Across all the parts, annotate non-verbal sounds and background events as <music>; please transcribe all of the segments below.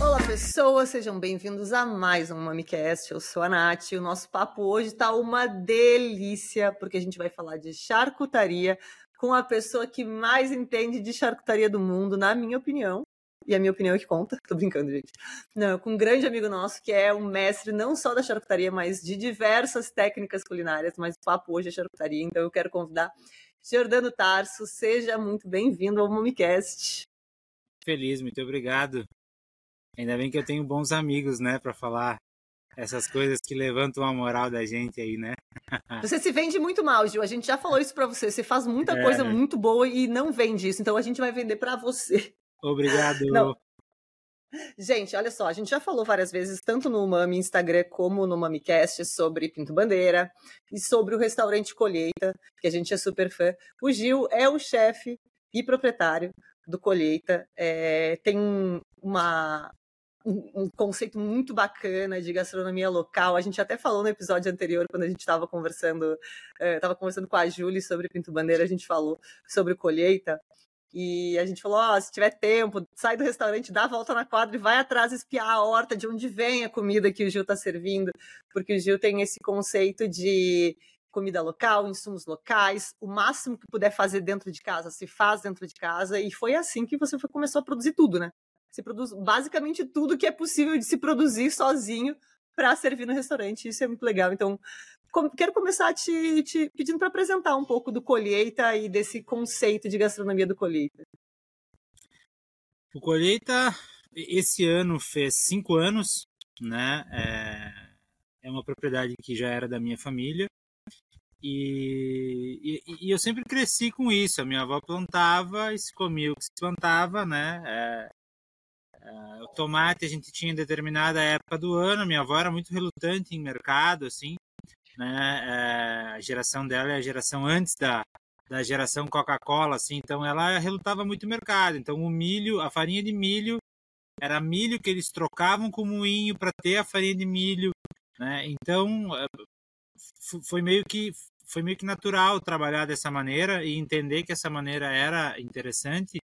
Olá, pessoas, sejam bem-vindos a mais um MamiCast. Eu sou a Nath e o nosso papo hoje tá uma delícia, porque a gente vai falar de charcutaria com a pessoa que mais entende de charcutaria do mundo, na minha opinião. E a minha opinião é que conta. Tô brincando, gente. Não, com um grande amigo nosso que é um mestre não só da charcutaria, mas de diversas técnicas culinárias. Mas o papo hoje é charcutaria, então eu quero convidar Jordano Tarso. Seja muito bem-vindo ao MomiCast. Feliz, muito obrigado. Ainda bem que eu tenho bons amigos, né, para falar essas coisas que levantam a moral da gente aí, né? <laughs> Você se vende muito mal, Gil. A gente já falou isso para você. Você faz muita é. coisa muito boa e não vende isso. Então a gente vai vender para você. Obrigado. Não. Gente, olha só, a gente já falou várias vezes, tanto no Mami Instagram como no MamiCast, sobre Pinto Bandeira e sobre o restaurante Colheita, que a gente é super fã. O Gil é o chefe e proprietário do Colheita. É, tem uma, um, conceito muito bacana de gastronomia local. A gente até falou no episódio anterior, quando a gente estava conversando, estava conversando com a Júlia sobre Pinto Bandeira, a gente falou sobre colheita. E a gente falou: oh, se tiver tempo, sai do restaurante, dá a volta na quadra e vai atrás espiar a horta de onde vem a comida que o Gil está servindo, porque o Gil tem esse conceito de comida local, insumos locais, o máximo que puder fazer dentro de casa, se faz dentro de casa, e foi assim que você começou a produzir tudo, né? Você produz basicamente tudo que é possível de se produzir sozinho para servir no restaurante. Isso é muito legal. Então, quero começar te, te pedindo para apresentar um pouco do Colheita e desse conceito de gastronomia do Colheita. O Colheita, esse ano fez cinco anos, né? É, é uma propriedade que já era da minha família. E, e, e, eu sempre cresci com isso. A minha avó plantava e se comia o que se plantava, né? É, é, o tomate a gente tinha em determinada época do ano. Minha avó era muito relutante em mercado, assim né? É, a geração dela é a geração antes da, da geração Coca-Cola, assim, então ela relutava muito o mercado. Então o milho, a farinha de milho era milho que eles trocavam com moinho para ter a farinha de milho, né? Então é, foi meio que foi meio que natural trabalhar dessa maneira e entender que essa maneira era interessante,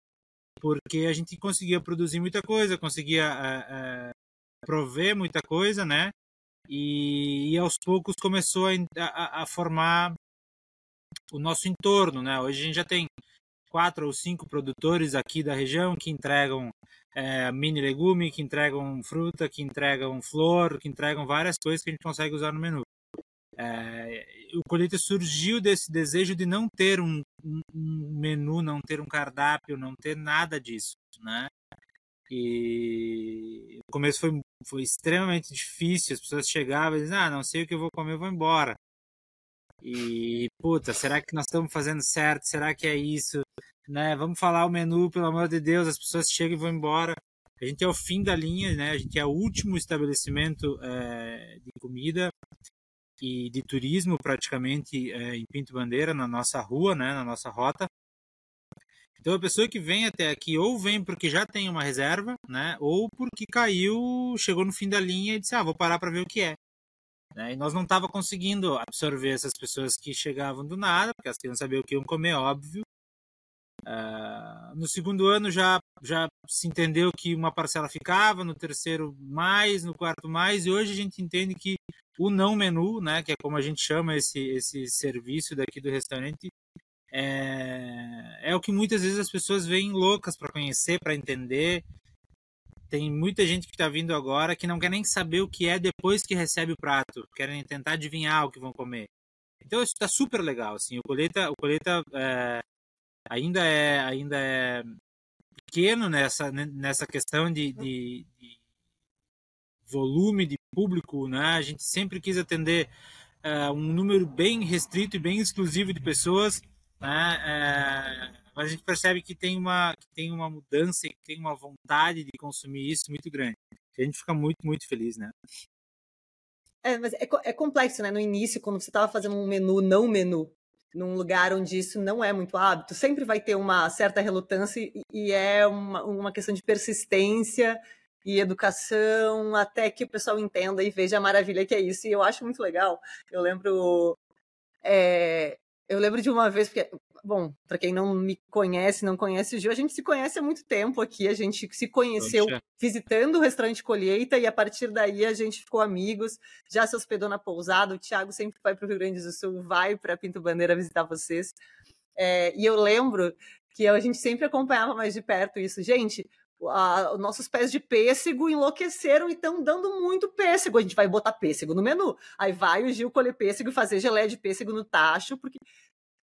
porque a gente conseguia produzir muita coisa, conseguia é, é, prover muita coisa, né? E, e aos poucos começou a, a, a, formar o nosso entorno, né? Hoje a gente já tem quatro ou cinco produtores aqui da região que entregam é, mini legume, que entregam fruta, que entregam flor, que entregam várias coisas que a gente consegue usar no menu. É, o colheita surgiu desse desejo de não ter um, um, menu, não ter um cardápio, não ter nada disso, né? E o começo foi, foi extremamente difícil. As pessoas chegavam e diziam: Ah, não sei o que eu vou comer, eu vou embora. E, puta, será que nós estamos fazendo certo? Será que é isso? Né? Vamos falar o menu, pelo amor de Deus. As pessoas chegam e vão embora. A gente é o fim da linha, né? A gente é o último estabelecimento é, de comida e de turismo, praticamente, é, em Pinto Bandeira, na nossa rua, né? Na nossa rota. Então a pessoa que vem até aqui ou vem porque já tem uma reserva, né? Ou porque caiu, chegou no fim da linha e disse: "Ah, vou parar para ver o que é". Né? E nós não tava conseguindo absorver essas pessoas que chegavam do nada, porque elas queriam saber o que iam comer, óbvio. Uh, no segundo ano já já se entendeu que uma parcela ficava, no terceiro mais, no quarto mais, e hoje a gente entende que o não menu, né, que é como a gente chama esse esse serviço daqui do restaurante, é, é o que muitas vezes as pessoas veem loucas para conhecer, para entender. Tem muita gente que está vindo agora que não quer nem saber o que é depois que recebe o prato, querem tentar adivinhar o que vão comer. Então isso está super legal, assim. O colheita, o colheita é, ainda é ainda é pequeno nessa nessa questão de, de, de volume de público, né? A gente sempre quis atender uh, um número bem restrito e bem exclusivo de pessoas né? É, mas a gente percebe que tem uma que tem uma mudança, que tem uma vontade de consumir isso muito grande. A gente fica muito muito feliz, né? É, mas é, é complexo, né? No início, quando você estava fazendo um menu não menu, num lugar onde isso não é muito hábito, sempre vai ter uma certa relutância e, e é uma, uma questão de persistência e educação até que o pessoal entenda e veja a maravilha que é isso. E eu acho muito legal. Eu lembro é, eu lembro de uma vez, porque bom, para quem não me conhece, não conhece o Gil, a gente se conhece há muito tempo aqui, a gente se conheceu visitando o restaurante Colheita e a partir daí a gente ficou amigos, já se hospedou na pousada, o Thiago sempre vai para o Rio Grande do Sul, vai para Pinto Bandeira visitar vocês. É, e eu lembro que a gente sempre acompanhava mais de perto isso. Gente, a, nossos pés de pêssego enlouqueceram e estão dando muito pêssego. A gente vai botar pêssego no menu. Aí vai o Gil colher pêssego e fazer geleia de pêssego no tacho, porque.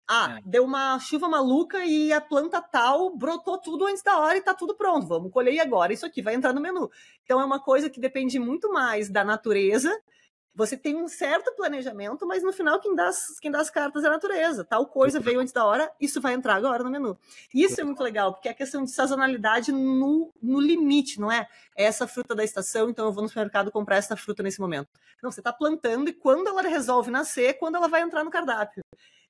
Ah, é. deu uma chuva maluca e a planta tal brotou tudo antes da hora e tá tudo pronto. Vamos colher agora. Isso aqui vai entrar no menu. Então é uma coisa que depende muito mais da natureza você tem um certo planejamento, mas no final quem dá, as, quem dá as cartas é a natureza. Tal coisa veio antes da hora, isso vai entrar agora no menu. Isso é muito legal, porque é questão de sazonalidade no, no limite, não é? é? Essa fruta da estação, então eu vou no supermercado comprar essa fruta nesse momento. Não, você está plantando e quando ela resolve nascer, quando ela vai entrar no cardápio.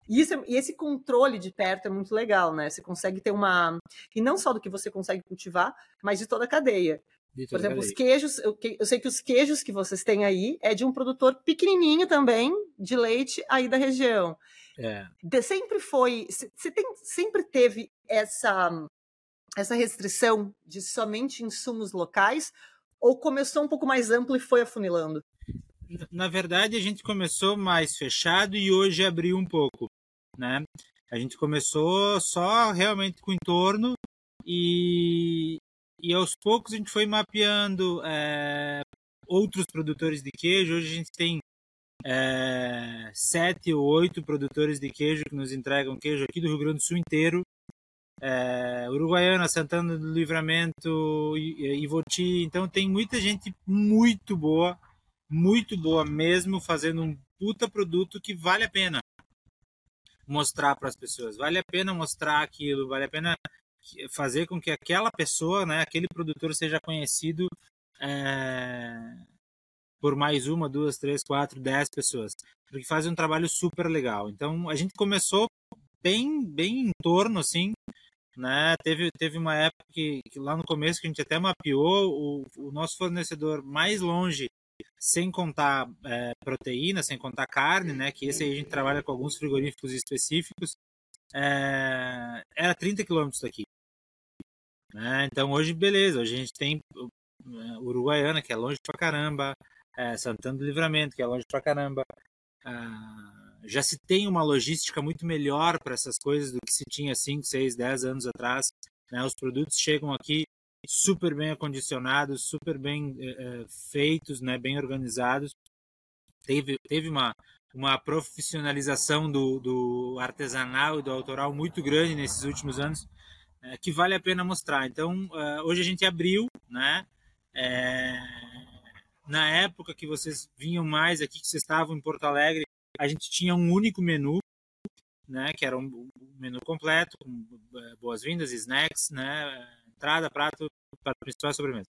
E, isso, é, e esse controle de perto é muito legal, né? Você consegue ter uma. E não só do que você consegue cultivar, mas de toda a cadeia. Por exemplo, os queijos, eu, eu, sei que os queijos que vocês têm aí é de um produtor pequenininho também, de leite aí da região. É. De, sempre foi, você tem, sempre teve essa, essa restrição de somente insumos locais, ou começou um pouco mais amplo e foi afunilando? Na verdade, a gente começou mais fechado e hoje abriu um pouco, né? A gente começou só realmente com o entorno e, e aos poucos a gente foi mapeando é, outros produtores de queijo. Hoje a gente tem é, sete ou oito produtores de queijo que nos entregam queijo aqui do Rio Grande do Sul inteiro. É, Uruguaiana, Santana do Livramento, Ivoti. Então tem muita gente muito boa, muito boa mesmo, fazendo um puta produto que vale a pena mostrar para as pessoas. Vale a pena mostrar aquilo, vale a pena fazer com que aquela pessoa, né, aquele produtor seja conhecido é, por mais uma, duas, três, quatro, dez pessoas, porque faz um trabalho super legal. Então a gente começou bem, bem em torno, assim, né? Teve, teve uma época que, que lá no começo que a gente até mapeou o, o nosso fornecedor mais longe, sem contar é, proteína, sem contar carne, né? Que esse aí a gente trabalha com alguns frigoríficos específicos. É, era 30 quilômetros daqui. Né? Então hoje, beleza, a gente tem uh, Uruguaiana, que é longe pra caramba, é, Santana do Livramento, que é longe pra caramba. Ah, já se tem uma logística muito melhor para essas coisas do que se tinha 5, 6, 10 anos atrás. Né? Os produtos chegam aqui super bem acondicionados, super bem é, feitos, né? bem organizados. Teve, teve uma, uma profissionalização do, do artesanal e do autoral muito grande nesses últimos anos é, que vale a pena mostrar. Então, uh, hoje a gente abriu, né? É, na época que vocês vinham mais aqui, que vocês estavam em Porto Alegre, a gente tinha um único menu, né? Que era um, menu completo, com é, boas-vindas, snacks, né? Entrada, prato, prato principal sobremesa.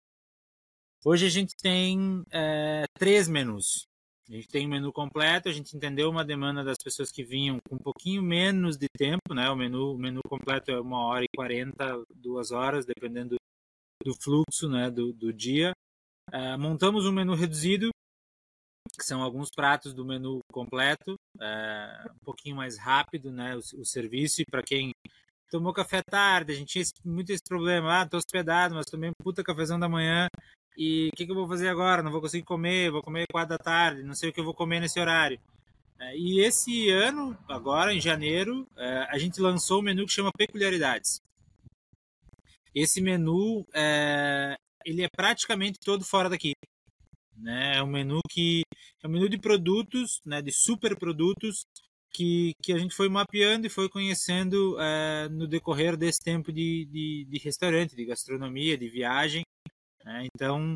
Hoje a gente tem é, três menus. A gente tem o um menu completo, a gente entendeu uma demanda das pessoas que vinham com um pouquinho menos de tempo, né? O menu, o menu completo é uma hora e quarenta, duas horas, dependendo do fluxo, né? Do, do dia. Uh, montamos um menu reduzido, que são alguns pratos do menu completo, uh, um pouquinho mais rápido, né? O, o serviço para quem tomou café tarde, a gente tinha muito esse problema, ah, tô hospedado, mas tomei um puta cafezão da manhã, e o que, que, eu vou fazer agora? Não vou conseguir comer, vou comer quatro da tarde, não sei o que eu vou comer nesse horário. É, e esse ano, agora em janeiro, é, a gente lançou um menu que chama Peculiaridades. Esse menu, é, ele é praticamente todo fora daqui. Né? É um menu que é um menu de produtos, né, de super produtos que, que a gente foi mapeando e foi conhecendo é, no decorrer desse tempo de, de, de restaurante, de gastronomia, de viagem. Né? Então,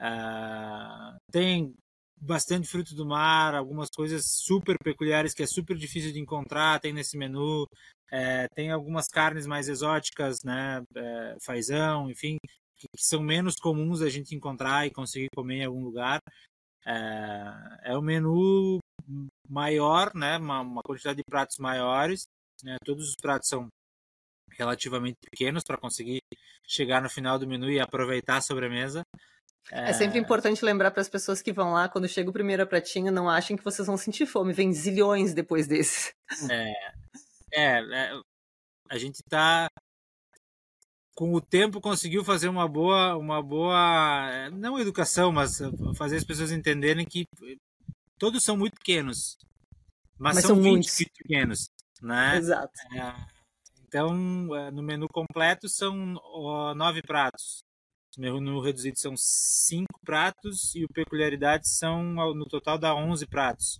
uh, tem bastante fruto do mar, algumas coisas super peculiares que é super difícil de encontrar, tem nesse menu. É, tem algumas carnes mais exóticas, né? É, fazão, enfim, que, que, são menos comuns a gente encontrar e conseguir comer em algum lugar. É, é um menu maior, né? Uma, uma quantidade de pratos maiores. Né? Todos os pratos são relativamente pequenos para conseguir chegar no final do menu e aproveitar a sobremesa. É... é sempre importante lembrar para as pessoas que vão lá, quando chega o primeiro pratinho, não achem que vocês vão sentir fome, vem zilhões depois desse. É, É, é a gente está com o tempo conseguiu fazer uma boa, uma boa, não educação, mas fazer as pessoas entenderem que todos são muito pequenos, mas, mas são, são muitos pequenos, né? Exato. É, então, é, no menu completo são nove pratos. No menu reduzido são cinco pratos e o peculiaridades são no total dá onze pratos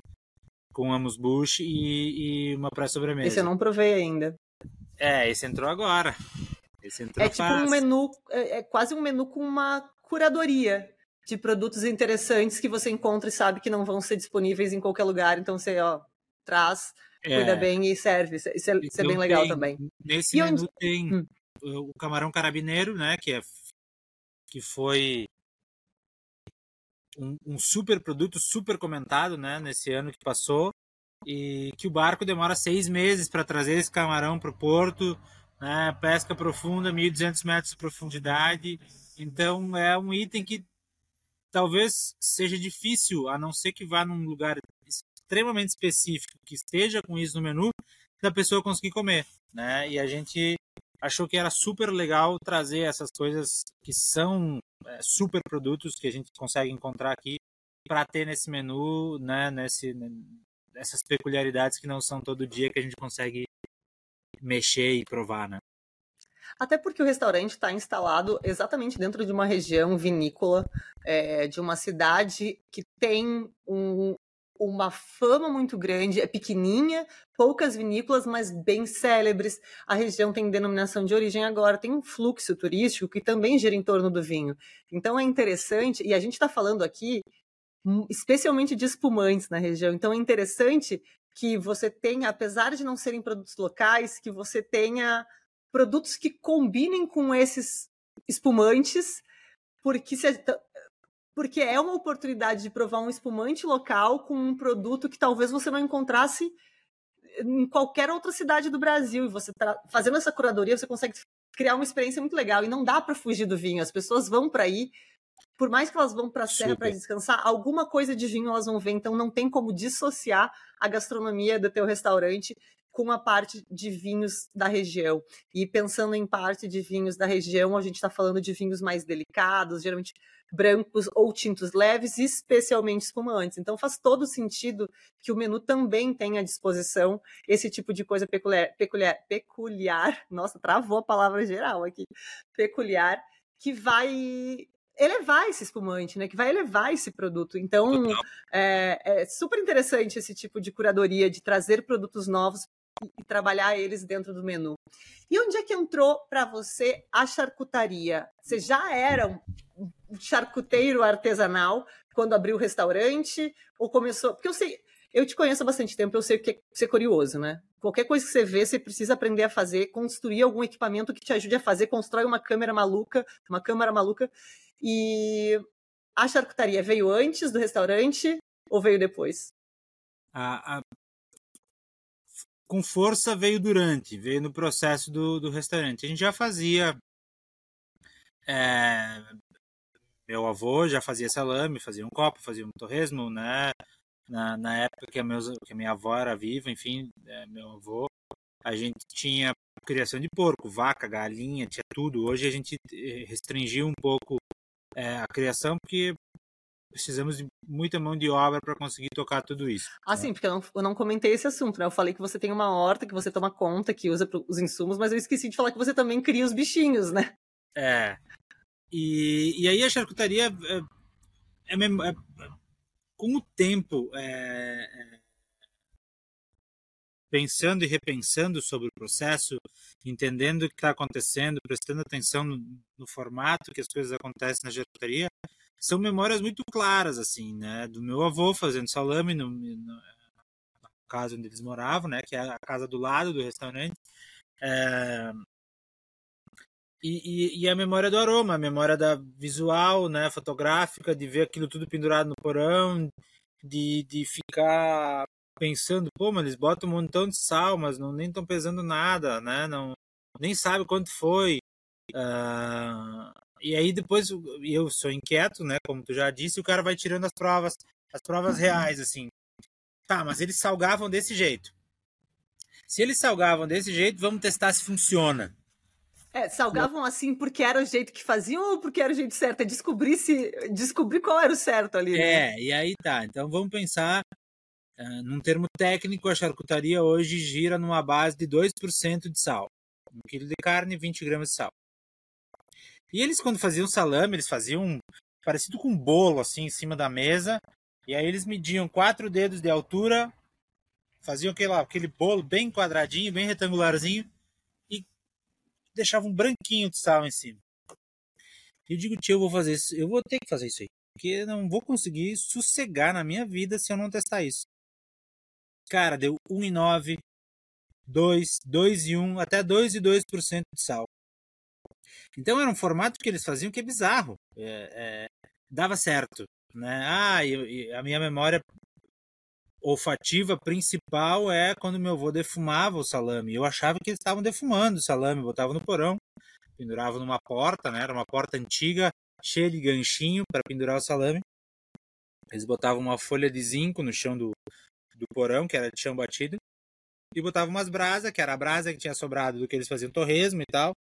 com amos bush e, e uma pré-sobremesa. Esse eu não provei ainda. É, esse entrou agora. Esse entrou é tipo fácil. um menu, é, é quase um menu com uma curadoria de produtos interessantes que você encontra e sabe que não vão ser disponíveis em qualquer lugar. Então você, ó, traz, é. cuida bem e serve. Isso, é, isso é então, bem legal tem, também. Nesse e menu onde... tem hum. o camarão carabineiro, né? Que, é, que foi um, um, super produto, super comentado, né? Nesse ano que passou. E que o barco demora seis meses para trazer esse camarão para o porto. Né, pesca profunda, 1.200 metros de profundidade. Então é um item que talvez seja difícil, a não ser que vá num lugar extremamente específico, que esteja com isso no menu, da pessoa conseguir comer, né? E a gente achou que era super legal trazer essas coisas que são é, super produtos que a gente consegue encontrar aqui para ter nesse menu, né? Nesse, essas peculiaridades que não são todo dia que a gente consegue mexer e provar, né? Até porque o restaurante está instalado exatamente dentro de uma região vinícola, é, de uma cidade que tem um, uma fama muito grande, é pequenininha, poucas vinícolas, mas bem célebres. A região tem denominação de origem agora, tem um fluxo turístico que também gira em torno do vinho. Então é interessante, e a gente está falando aqui hum, especialmente de espumantes na região. Então é interessante que você tenha, apesar de não serem produtos locais, que você tenha produtos que combinem com esses espumantes, porque, se, porque é uma oportunidade de provar um espumante local com um produto que talvez você não encontrasse em qualquer outra cidade do Brasil. E você tá fazendo essa curadoria, você consegue criar uma experiência muito legal. E não dá para fugir do vinho. As pessoas vão para aí, por mais que elas vão para a serra para descansar, alguma coisa de vinho elas vão ver. Então não tem como dissociar a gastronomia do teu restaurante com a parte de vinhos da região. E pensando em parte de vinhos da região, a gente está falando de vinhos mais delicados, geralmente brancos ou tintos leves, especialmente espumantes. Então faz todo sentido que o menu também tenha à disposição esse tipo de coisa peculiar, peculiar, peculiar. Nossa, travou a palavra geral aqui. Peculiar, que vai elevar esse espumante, né? Que vai elevar esse produto. Então, é, é, super interessante esse tipo de curadoria, de trazer produtos novos e trabalhar eles dentro do menu. E onde é que entrou para você a charcutaria? Você já era um charcuteiro artesanal quando abriu o restaurante ou começou? Porque eu sei, eu te conheço há bastante tempo, eu sei que é ser curioso, né? Qualquer coisa que você vê, você precisa aprender a fazer, construir algum equipamento que te ajude a fazer, constrói uma câmera maluca, uma câmera maluca. E a charcutaria veio antes do restaurante ou veio depois? A, a, com força veio durante, veio no processo do, do restaurante. A gente já fazia. É, meu avô já fazia salame, fazia um copo, fazia um torresmo, né? Na, na época que a, meus, que a minha avó era viva, enfim, é, meu avô, a gente tinha criação de porco, vaca, galinha, tinha tudo. Hoje a gente eh, restringiu um pouco é, a criação porque precisamos de muita mão de obra para conseguir tocar tudo isso. Ah, né? sim, porque eu não, eu não, comentei esse assunto, né? Eu falei que você tem uma horta, que você toma conta, que usa os insumos, mas eu esqueci de falar que você também cria os bichinhos, né? É. E, e aí a charcutaria, é, é, é com o tempo, é, é, pensando e repensando sobre o processo, entendendo o que está acontecendo, prestando atenção no, no formato que as coisas acontecem na charcutaria, são memórias muito claras, assim, né? Do meu avô fazendo salame no, no, na casa onde eles moravam, né? Que é a casa do lado do restaurante. É... E, e, e, a memória do aroma, a memória da visual, né? Fotográfica, de ver aquilo tudo pendurado no porão, de, de ficar pensando, pô, mas eles botam um montão de sal, mas não nem estão pesando nada, né? Não, nem sabe quanto foi. Uh, e aí depois eu sou inquieto, né? Como tu já disse, o cara vai tirando as provas, as provas uhum. reais, assim. Tá, mas eles salgavam desse jeito. Se eles salgavam desse jeito, vamos testar se funciona. É, salgavam assim porque era o jeito que faziam ou porque era o jeito certo? É descobrir, se, descobrir qual era o certo ali. Né? É, e aí tá. Então vamos pensar uh, num termo técnico, a charcutaria hoje gira numa base de 2% de sal. Um quilo de carne, 20 gramas de sal. E eles, quando faziam salame, eles faziam parecido com um bolo, assim, em cima da mesa. E aí eles mediam quatro dedos de altura, faziam aquele, aquele bolo bem quadradinho, bem retangularzinho, e deixavam um branquinho de sal em cima. Eu digo, tio, eu vou fazer isso, eu vou ter que fazer isso aí. Porque eu não vou conseguir sossegar na minha vida se eu não testar isso. Cara, deu 1,9, 2, 2 e 1, até 2 e 2% de sal. Então era um formato que eles faziam que é bizarro. É, é, dava certo. Né? Ah, e, e a minha memória olfativa principal é quando meu avô defumava o salame. Eu achava que eles estavam defumando o salame, botava no porão, pendurava numa porta, né? Era uma porta antiga, cheia de ganchinho para pendurar o salame. Eles botavam uma folha de zinco no chão do, do porão, que era de chão batido, e botavam umas brasas, que era a brasa que tinha sobrado do que eles faziam torresmo e tal,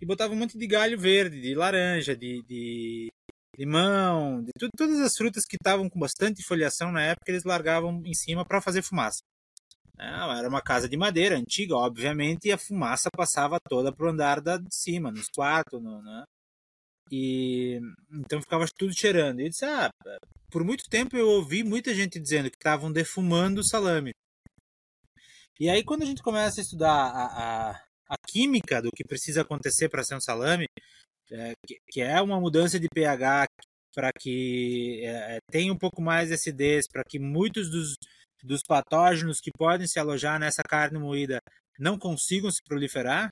e botavam um monte de galho verde, de laranja, de, de limão, de tudo, todas as frutas que estavam com bastante foliação na época, eles largavam em cima para fazer fumaça. era uma casa de madeira antiga, obviamente, e a fumaça passava toda para o andar da, de cima, nos quartos, no, né? E então ficava tudo cheirando. E disse: Ah, por muito tempo eu ouvi muita gente dizendo que estavam defumando o salame. E aí, quando a gente começa a estudar a, a, a química do que precisa acontecer para ser um salame, é, que, que, é uma mudança de pH para que é, é, tenha um pouco mais de acidez, para que muitos dos, dos patógenos que podem se alojar nessa carne moída não consigam se proliferar,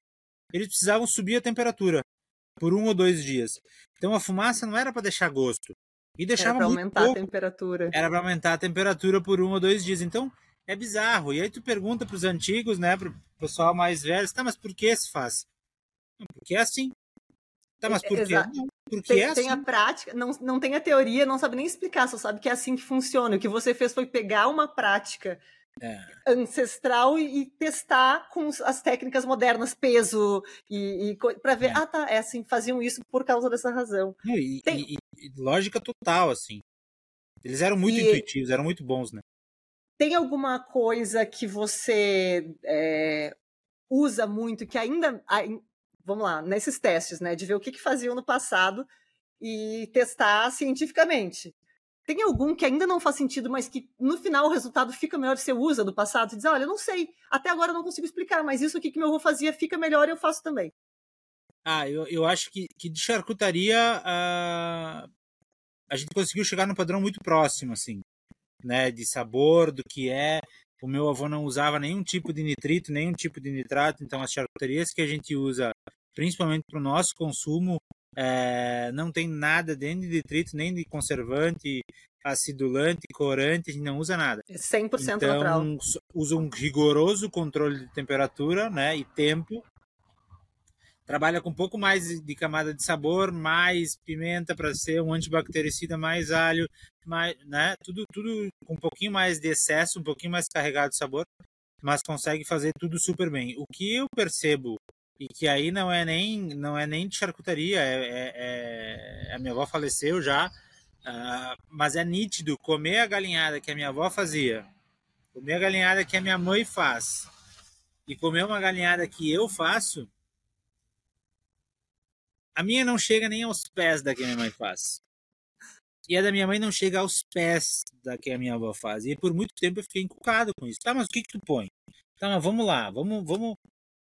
eles precisavam subir a temperatura por um ou dois dias. Então a fumaça não era para deixar gosto. E deixava era para aumentar pouco. a temperatura. Era para aumentar a temperatura por um ou dois dias. Então é bizarro. E aí tu pergunta para os antigos, né, para o pessoal mais velho, tá, mas por que se faz? Porque é assim. Tá, mas por quê? porque tem, é assim. tem a prática, não, não tem a teoria, não sabe nem explicar, só sabe que é assim que funciona. O que você fez foi pegar uma prática é. ancestral e, e, testar com as técnicas modernas, peso, e, e para ver, é. ah tá, é assim, faziam isso por causa dessa razão. E, tem... e lógica total, assim. Eles eram muito intuitivos, eram muito bons, né? Tem alguma coisa que você é, usa muito, que ainda, vamos lá, nesses testes, né, de ver o que, que faziam no passado e testar cientificamente. Tem algum que ainda não faz sentido, mas que no final o resultado fica melhor se você usa do passado? e diz, olha, eu não sei, até agora eu não consigo explicar, mas isso aqui que meu avô fazia fica melhor e eu faço também. Ah, eu, eu acho que, que de charcutaria uh, a gente conseguiu chegar num padrão muito próximo, assim, né, de sabor, do que é. O meu avô não usava nenhum tipo de nitrito, nenhum tipo de nitrato, então as charcuterias que a gente usa principalmente para o nosso consumo, é, não tem nada nem de detrito, nem de conservante, acidulante, corante, a gente não usa nada. 100% então, natural. usa um rigoroso controle de temperatura né, e tempo. Trabalha com um pouco mais de camada de sabor, mais pimenta para ser um antibactericida, mais alho, mais, né, tudo, tudo com um pouquinho mais de excesso, um pouquinho mais carregado de sabor, mas consegue fazer tudo super bem. O que eu percebo e que aí não é nem não é nem de charcutaria, é, é, é a minha avó faleceu já, uh, mas é nítido comer a galinhada que a minha avó fazia, comer a galinhada que a minha mãe faz e comer uma galinhada que eu faço, a minha não chega nem aos pés da que a minha mãe faz. E a da minha mãe não chega aos pés da que a minha avó faz. E por muito tempo eu fiquei encucado com isso. Tá, mas o que que tu põe? Tá, mas vamos lá, vamos, vamos,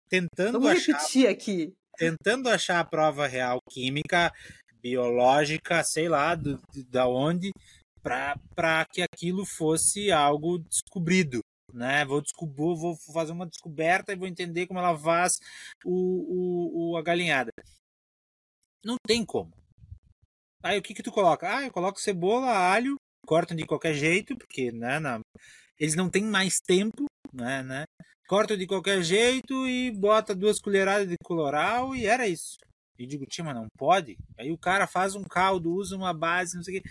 tentando Vamos achar, repetir aqui. Tentando achar a prova real química, biológica, sei lá, do, da onde, para que aquilo fosse algo descobrido. Né? Vou descobrir, vou fazer uma descoberta e vou entender como ela faz o, o, o a galinhada. Não tem como. Aí o que que tu coloca? Ah, eu coloco cebola, alho, cortam de qualquer jeito, porque né, na, eles não têm mais tempo, né, né? corta de qualquer jeito e bota duas colheradas de coloral e era isso. E digo, tia, mas não pode? Aí o cara faz um caldo, usa uma base, não sei o quê.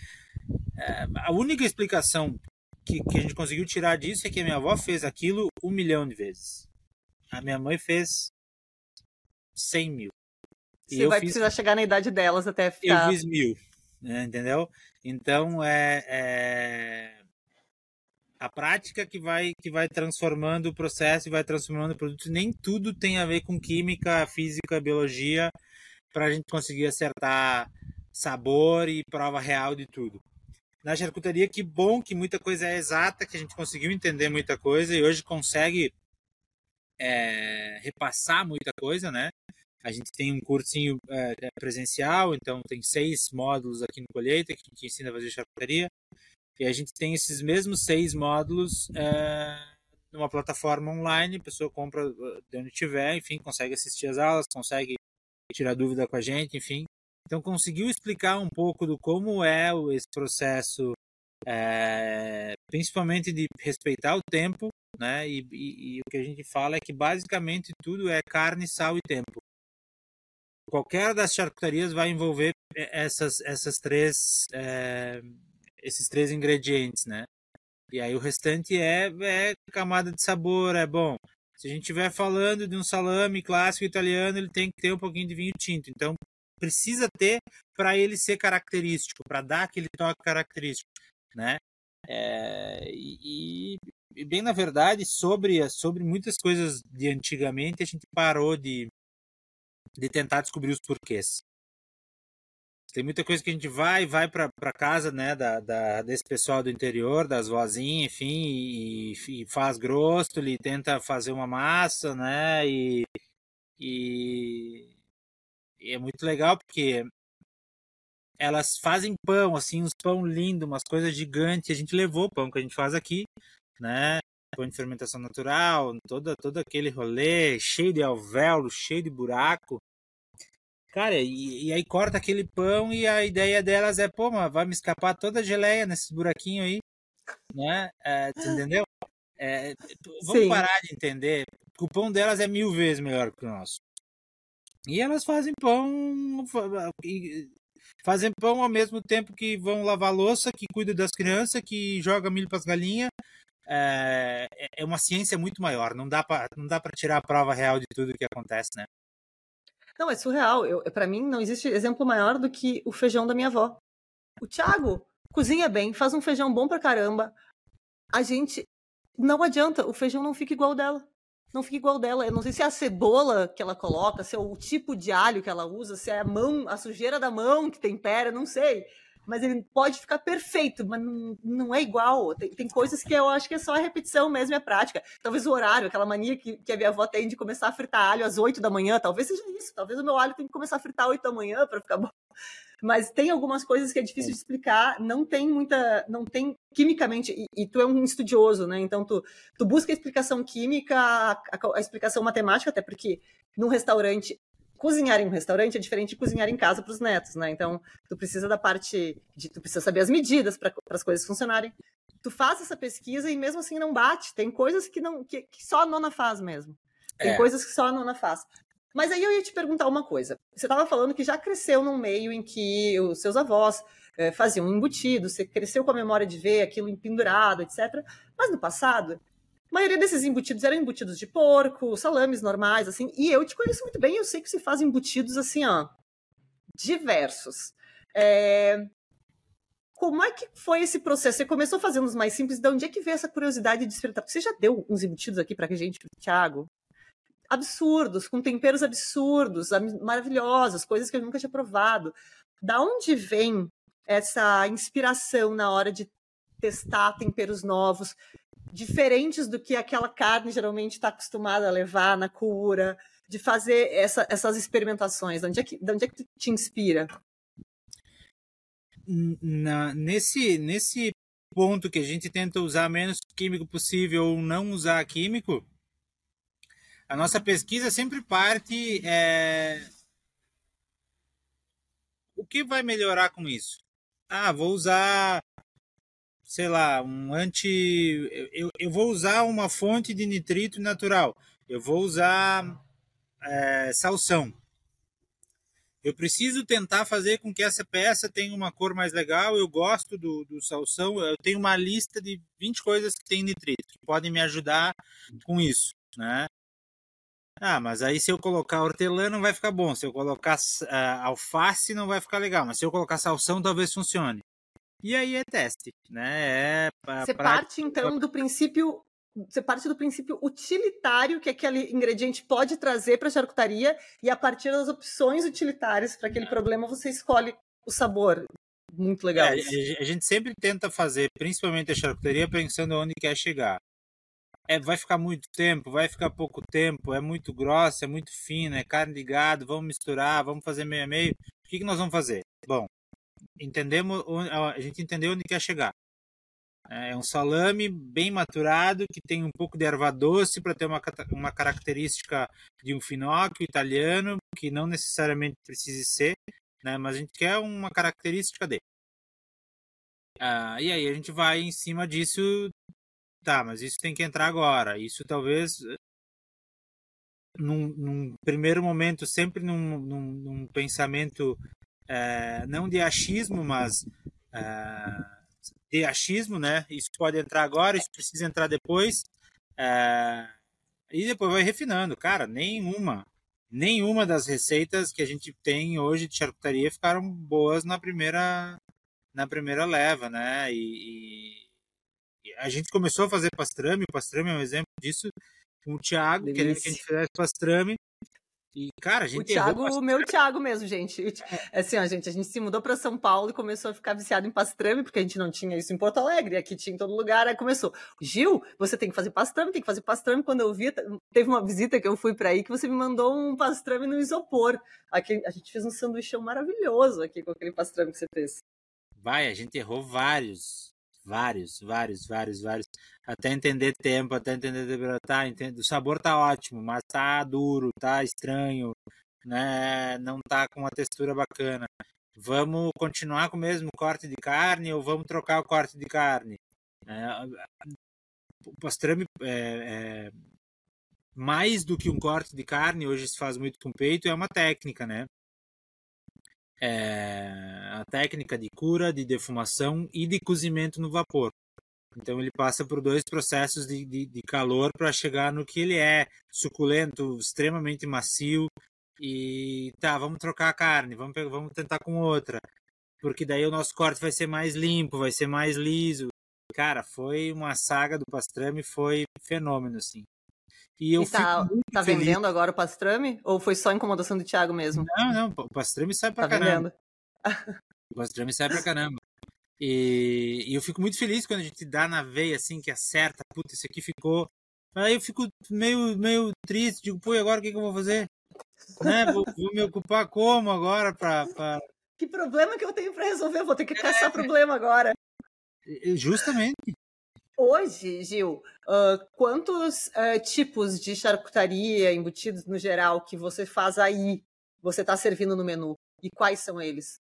É, a única explicação que, que a gente conseguiu tirar disso é que a minha avó fez aquilo um milhão de vezes. A minha mãe fez 100 mil. Você vai fiz, precisar chegar na idade delas até ficar. Eu fiz mil, né, entendeu? Então é, é, a prática que vai que vai transformando o processo e vai transformando o produto. Nem tudo tem a ver com química, física, biologia para a gente conseguir acertar sabor e prova real de tudo. Na charcutaria, que bom que muita coisa é exata, que a gente conseguiu entender muita coisa e hoje consegue é, repassar muita coisa, né? A gente tem um cursinho é, presencial, então tem seis módulos aqui no Colheita que gente ensina a fazer charcutaria. E a gente tem esses mesmos seis módulos é, numa plataforma online, a pessoa compra de onde tiver, enfim, consegue assistir as aulas, consegue tirar dúvida com a gente, enfim. Então conseguiu explicar um pouco do como é esse processo, é, principalmente de respeitar o tempo, né? E, e, e, o que a gente fala é que basicamente tudo é carne, sal e tempo. Qualquer das charcutarias vai envolver essas, essas três, é, esses três ingredientes, né? E aí o restante é, é camada de sabor, é bom. Se a gente estiver falando de um salame clássico italiano, ele tem que ter um pouquinho de vinho tinto. Então precisa ter para ele ser característico, para dar aquele toque característico, né? É, e, e, bem na verdade sobre sobre muitas coisas de antigamente a gente parou de de tentar descobrir os porquês. Tem muita coisa que a gente vai vai para casa né da, da, desse pessoal do interior, das vozinhas, enfim, e, e, faz grosso, ele tenta fazer uma massa, né? E, e, e é muito legal porque elas fazem pão, assim, uns pão lindo, umas coisas gigantes. A gente levou o pão que a gente faz aqui, né? Pão de fermentação natural, todo, todo aquele rolê, cheio de alvéolo, cheio de buraco. Cara, e, e, aí corta aquele pão e a ideia delas é, pô, mas vai me escapar toda a geleia nesses buraquinhos aí, né? É, entendeu? É, vamos Sim. parar de entender que o pão delas é mil vezes melhor que o nosso. E elas fazem pão, fazem pão ao mesmo tempo que vão lavar louça, que cuida das crianças, que joga milho para as galinhas. É, é uma ciência muito maior. Não dá para tirar a prova real de tudo que acontece, né? Não, é surreal. Para mim não existe exemplo maior do que o feijão da minha avó. O Thiago cozinha bem, faz um feijão bom pra caramba. A gente não adianta, o feijão não fica igual dela não fica igual dela. Eu não sei se é a cebola que ela coloca, se é o tipo de alho que ela usa, se é a mão, a sujeira da mão que tempera, não sei. Mas ele pode ficar perfeito, mas não, não é igual. Tem, tem, coisas que eu acho que é só a repetição mesmo, é prática. Talvez o horário, aquela mania que, que a minha avó tem de começar a fritar alho às 8 da manhã, talvez seja isso. Talvez o meu alho tenha que começar a fritar às 8 da manhã para ficar bom. Mas tem algumas coisas que é difícil de explicar, não tem muita, não tem quimicamente, e, e tu é um estudioso, né? Então tu, tu busca a explicação química, a, a, a explicação matemática, até porque num restaurante cozinhar em um restaurante é diferente de cozinhar em casa para os netos, né? Então, tu precisa da parte de tu precisa saber as medidas para as coisas funcionarem. Tu faz essa pesquisa e mesmo assim não bate. Tem coisas que não que, que só a nona faz mesmo. Tem é. coisas que só a nona faz. Mas aí eu ia te perguntar uma coisa. Você estava falando que já cresceu num meio em que os seus avós é, faziam embutidos, você cresceu com a memória de ver aquilo pendurado, etc. Mas no passado, a maioria desses embutidos eram embutidos de porco, salames normais, assim. E eu te conheço muito bem, eu sei que você faz embutidos assim, ó, diversos. É... Como é que foi esse processo? Você começou fazendo os mais simples, de onde é que veio essa curiosidade de despertar? Você já deu uns embutidos aqui para a gente, Thiago? absurdos, com temperos absurdos, maravilhosos, coisas que eu nunca tinha provado. Da onde vem essa inspiração na hora de testar temperos novos, diferentes do que aquela carne geralmente está acostumada a levar na cura, de fazer essa, essas experimentações? De onde, é que, de onde é que te inspira? Na, nesse, nesse ponto que a gente tenta usar menos químico possível ou não usar químico, a nossa pesquisa sempre parte. É... O que vai melhorar com isso? Ah, vou usar, sei lá, um anti. Eu, eu vou usar uma fonte de nitrito natural. Eu vou usar é, salsão. Eu preciso tentar fazer com que essa peça tenha uma cor mais legal. Eu gosto do, do salsão. Eu tenho uma lista de 20 coisas que tem nitrito, que podem me ajudar com isso. Né? Ah, mas aí se eu colocar hortelã não vai ficar bom. Se eu colocar uh, alface não vai ficar legal. Mas se eu colocar salsão talvez funcione. E aí é teste, né? É Você parte então do princípio você parte do princípio utilitário que aquele ingrediente pode trazer para a charcutaria e a partir das opções utilitárias para aquele problema você escolhe o sabor. Muito legal. É, a gente sempre tenta fazer, principalmente a charcutaria, pensando onde quer chegar. É, vai ficar muito tempo, vai ficar pouco tempo, é muito grossa, é muito fina, é carne de gado, vamos misturar, vamos fazer meio a meio. O que, que nós vamos fazer? Bom, entendemos, a gente entendeu onde quer chegar. É um salame bem maturado que tem um pouco de erva doce para ter uma, uma característica de um finocchio italiano, que não necessariamente precise ser, né? mas a gente quer uma característica dele. Ah, e aí a gente vai em cima disso, tá, mas isso tem que entrar agora. Isso talvez, num, num primeiro momento, sempre num, num, num pensamento é, não de achismo, mas é, de achismo, né? Isso pode entrar agora, isso precisa entrar depois. É... E depois vai refinando. Cara, nenhuma, nenhuma das receitas que a gente tem hoje de charcutaria ficaram boas na primeira, na primeira leva, né? E, e a gente começou a fazer pastrame, o pastrame é um exemplo disso, com o Thiago, Delícia. querendo que a gente fizesse pastrame. E, cara, a gente. O Thiago, o meu Thiago mesmo, gente. É. Assim, ó, gente, a gente se mudou para São Paulo e começou a ficar viciado em pastrame, porque a gente não tinha isso em Porto Alegre, aqui tinha em todo lugar. Aí começou, Gil, você tem que fazer pastrame, tem que fazer pastrame. Quando eu vi, teve uma visita que eu fui para aí que você me mandou um pastrame no isopor. Aqui, a gente fez um sanduíche maravilhoso aqui com aquele pastrame que você fez. Vai, a gente errou vários. Vários, vários, vários, vários. Até entender tempo, até entender tá, entende, o sabor tá ótimo, mas tá duro, tá estranho, né? Não tá com uma textura bacana. Vamos continuar com o mesmo corte de carne ou vamos trocar o corte de carne? É, o pastrame é, é, mais do que um corte de carne, hoje se faz muito com peito, é uma técnica, né? É, a técnica de cura, de defumação e de cozimento no vapor. Então ele passa por dois processos de, de, de calor para chegar no que ele é, suculento, extremamente macio. E tá, vamos trocar a carne, vamos, vamos tentar com outra. Porque daí o nosso corte vai ser mais limpo, vai ser mais liso. Cara, foi uma saga do pastrame, foi fenômeno, assim. E eu e tá, tá vendendo agora o pastrame? Ou foi só incomodação do Thiago mesmo? Não, não, o pastrame sai pra tá caramba. Vendendo. o pastrame sai pra caramba. E, e, eu fico muito feliz quando a gente dá na veia, assim, que acerta. Puta, esse aqui ficou. Aí eu fico meio, meio triste, digo, pô, e agora o que, que eu vou fazer? né? Vou, vou, me ocupar como agora pra, pra... Que problema que eu tenho pra resolver? Eu vou ter que caçar é. problema agora. Justamente. Hoje, Gil, uh, quantos uh, tipos de charcutaria, embutidos no geral, que você faz aí, você está servindo no menu? E quais são eles?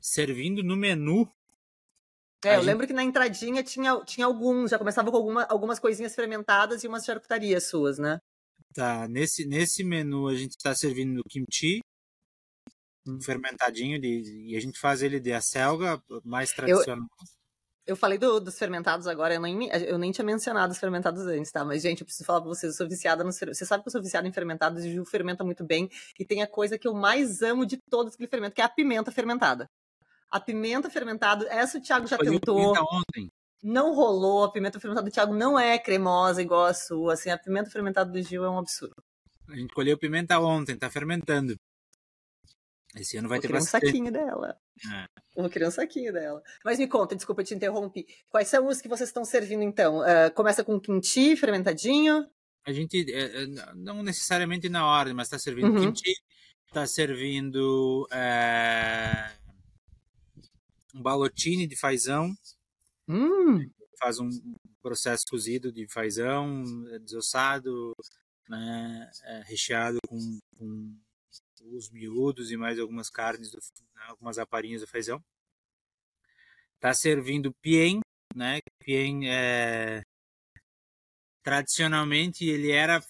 Servindo no menu? É, eu gente... lembro que na entradinha tinha, tinha alguns, já começava com alguma, algumas coisinhas fermentadas e umas charcutarias suas, né? Tá, nesse, nesse menu a gente está servindo kimchi, hum. fermentadinho, de, e a gente faz ele de acelga, mais tradicional. Eu eu falei do, dos fermentados agora, eu nem, eu nem tinha mencionado os fermentados antes, tá? Mas, gente, eu preciso falar pra vocês, eu sou viciada nos Você sabe que eu sou viciada em fermentados e o Gil fermenta muito bem. E tem a coisa que eu mais amo de todos que ele fermenta, que é a pimenta fermentada. A pimenta fermentada, essa o Thiago já Foi tentou. Ontem. Não rolou, a pimenta fermentada do Thiago não é cremosa igual a sua. Assim, a pimenta fermentada do Gil é um absurdo. A gente colheu pimenta ontem, tá fermentando. Esse ano vai Vou ter bastante. um saquinho dela. É. Vou um saquinho dela. Mas me conta, desculpa, te interrompi. Quais são os que vocês estão servindo então? Uh, começa com kimchi fermentadinho? A gente, é, não necessariamente na ordem, mas está servindo uhum. kimchi, está servindo é, um balotine de fazão. Hum. Faz um processo cozido de fazão, desossado, né, é, recheado com, com os miúdos e mais algumas carnes, do, algumas aparinhas do feijão. Tá servindo pien, né? Pien é tradicionalmente ele era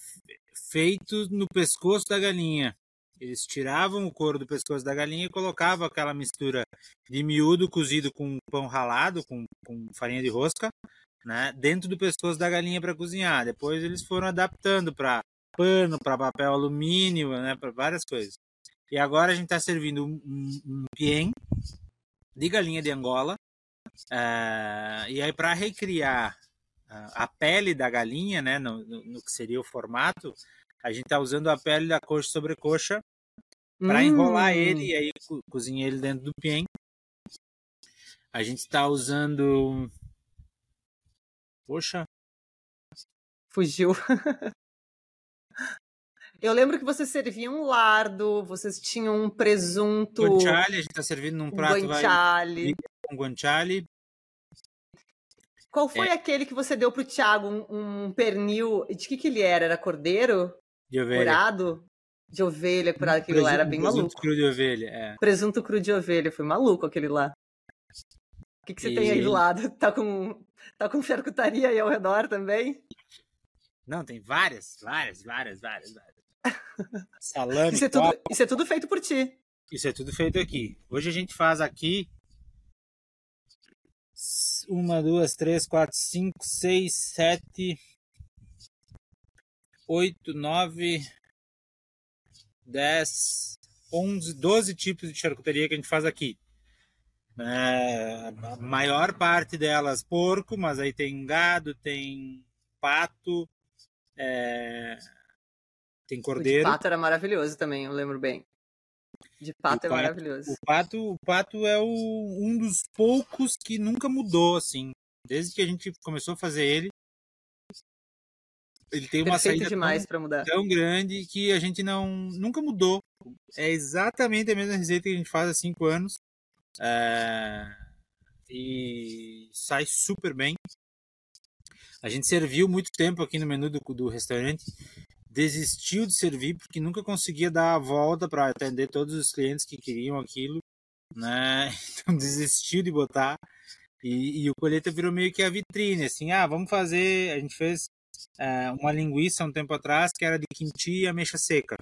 feito no pescoço da galinha. Eles tiravam o couro do pescoço da galinha e colocavam aquela mistura de miúdo cozido com pão ralado, com, com farinha de rosca, né, dentro do pescoço da galinha para cozinhar. Depois eles foram adaptando para pano, para papel alumínio, né, para várias coisas. E agora a gente está servindo um, um, pien de galinha de Angola. Uh, e aí, para recriar a pele da galinha, né, no, no, no, que seria o formato, a gente está usando a pele da coxa sobre coxa para hum. enrolar ele e aí co cozinhar ele dentro do pien. A gente está usando. Poxa. Fugiu. <laughs> Eu lembro que vocês serviam um lardo, vocês tinham um presunto. Guanciale, a gente está servindo num prato. Guanciale. Um guanciale. Qual foi é. aquele que você deu pro Thiago? Um, um, pernil. De que que ele era? Era cordeiro? De ovelha. Curado? De ovelha, curado. Aquele lá era bem presunto maluco. Presunto cru de ovelha, é. Presunto cru de ovelha. Foi maluco aquele lá. O que, que você e... tem aí do lado? <laughs> Tá com, tá com charcutaria aí ao redor também? Não, tem várias, várias, várias, várias, várias. Salame. Isso é, tudo, isso é tudo feito por ti. Isso é tudo feito aqui. Hoje a gente faz aqui uma, duas, três, quatro, cinco, seis, sete, oito, nove, dez, onze, doze tipos de charcuteria que a gente faz aqui. É, a maior parte delas porco, mas aí tem gado, tem pato, é, tem cordeiro. O de pato era maravilhoso também, eu lembro bem. De pato, é maravilhoso. O pato, o pato é o, um dos poucos que nunca mudou, assim. Desde que a gente começou a fazer ele, ele tem uma Perfeito saída demais tão, mudar. tão grande que a gente não nunca mudou. É exatamente a mesma receita que a gente faz há cinco anos. É, e sai super bem. A gente serviu muito tempo aqui no menu do, do restaurante desistiu de servir porque nunca conseguia dar a volta para atender todos os clientes que queriam aquilo, né? <laughs> Então desistiu de botar e, e, o colheita virou meio que a vitrine, assim, ah, vamos fazer, a gente fez é, uma linguiça um tempo atrás que era de quinti e ameixa seca.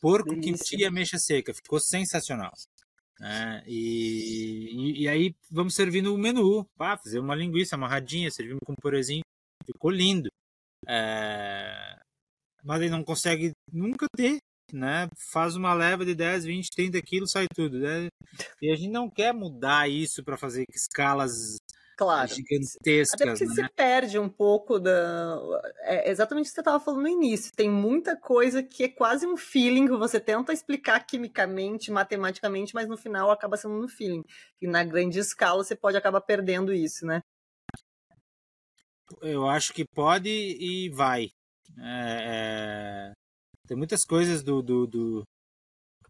Porco, quinti e ameixa seca, ficou sensacional. Né? E, e, e, aí vamos servindo o menu, pá, fazer uma linguiça amarradinha, servimos com um purezinho, ficou lindo. É... Mas ele não consegue nunca ter, né? Faz uma leva de 10, 20, 30 quilos, sai tudo. Né? E a gente não quer mudar isso para fazer escalas claro. gigantescas. Até porque né? você perde um pouco da. É exatamente o que você estava falando no início. Tem muita coisa que é quase um feeling que você tenta explicar quimicamente, matematicamente, mas no final acaba sendo no feeling. E na grande escala você pode acabar perdendo isso, né? Eu acho que pode e vai. É, é, tem muitas coisas do, do, do,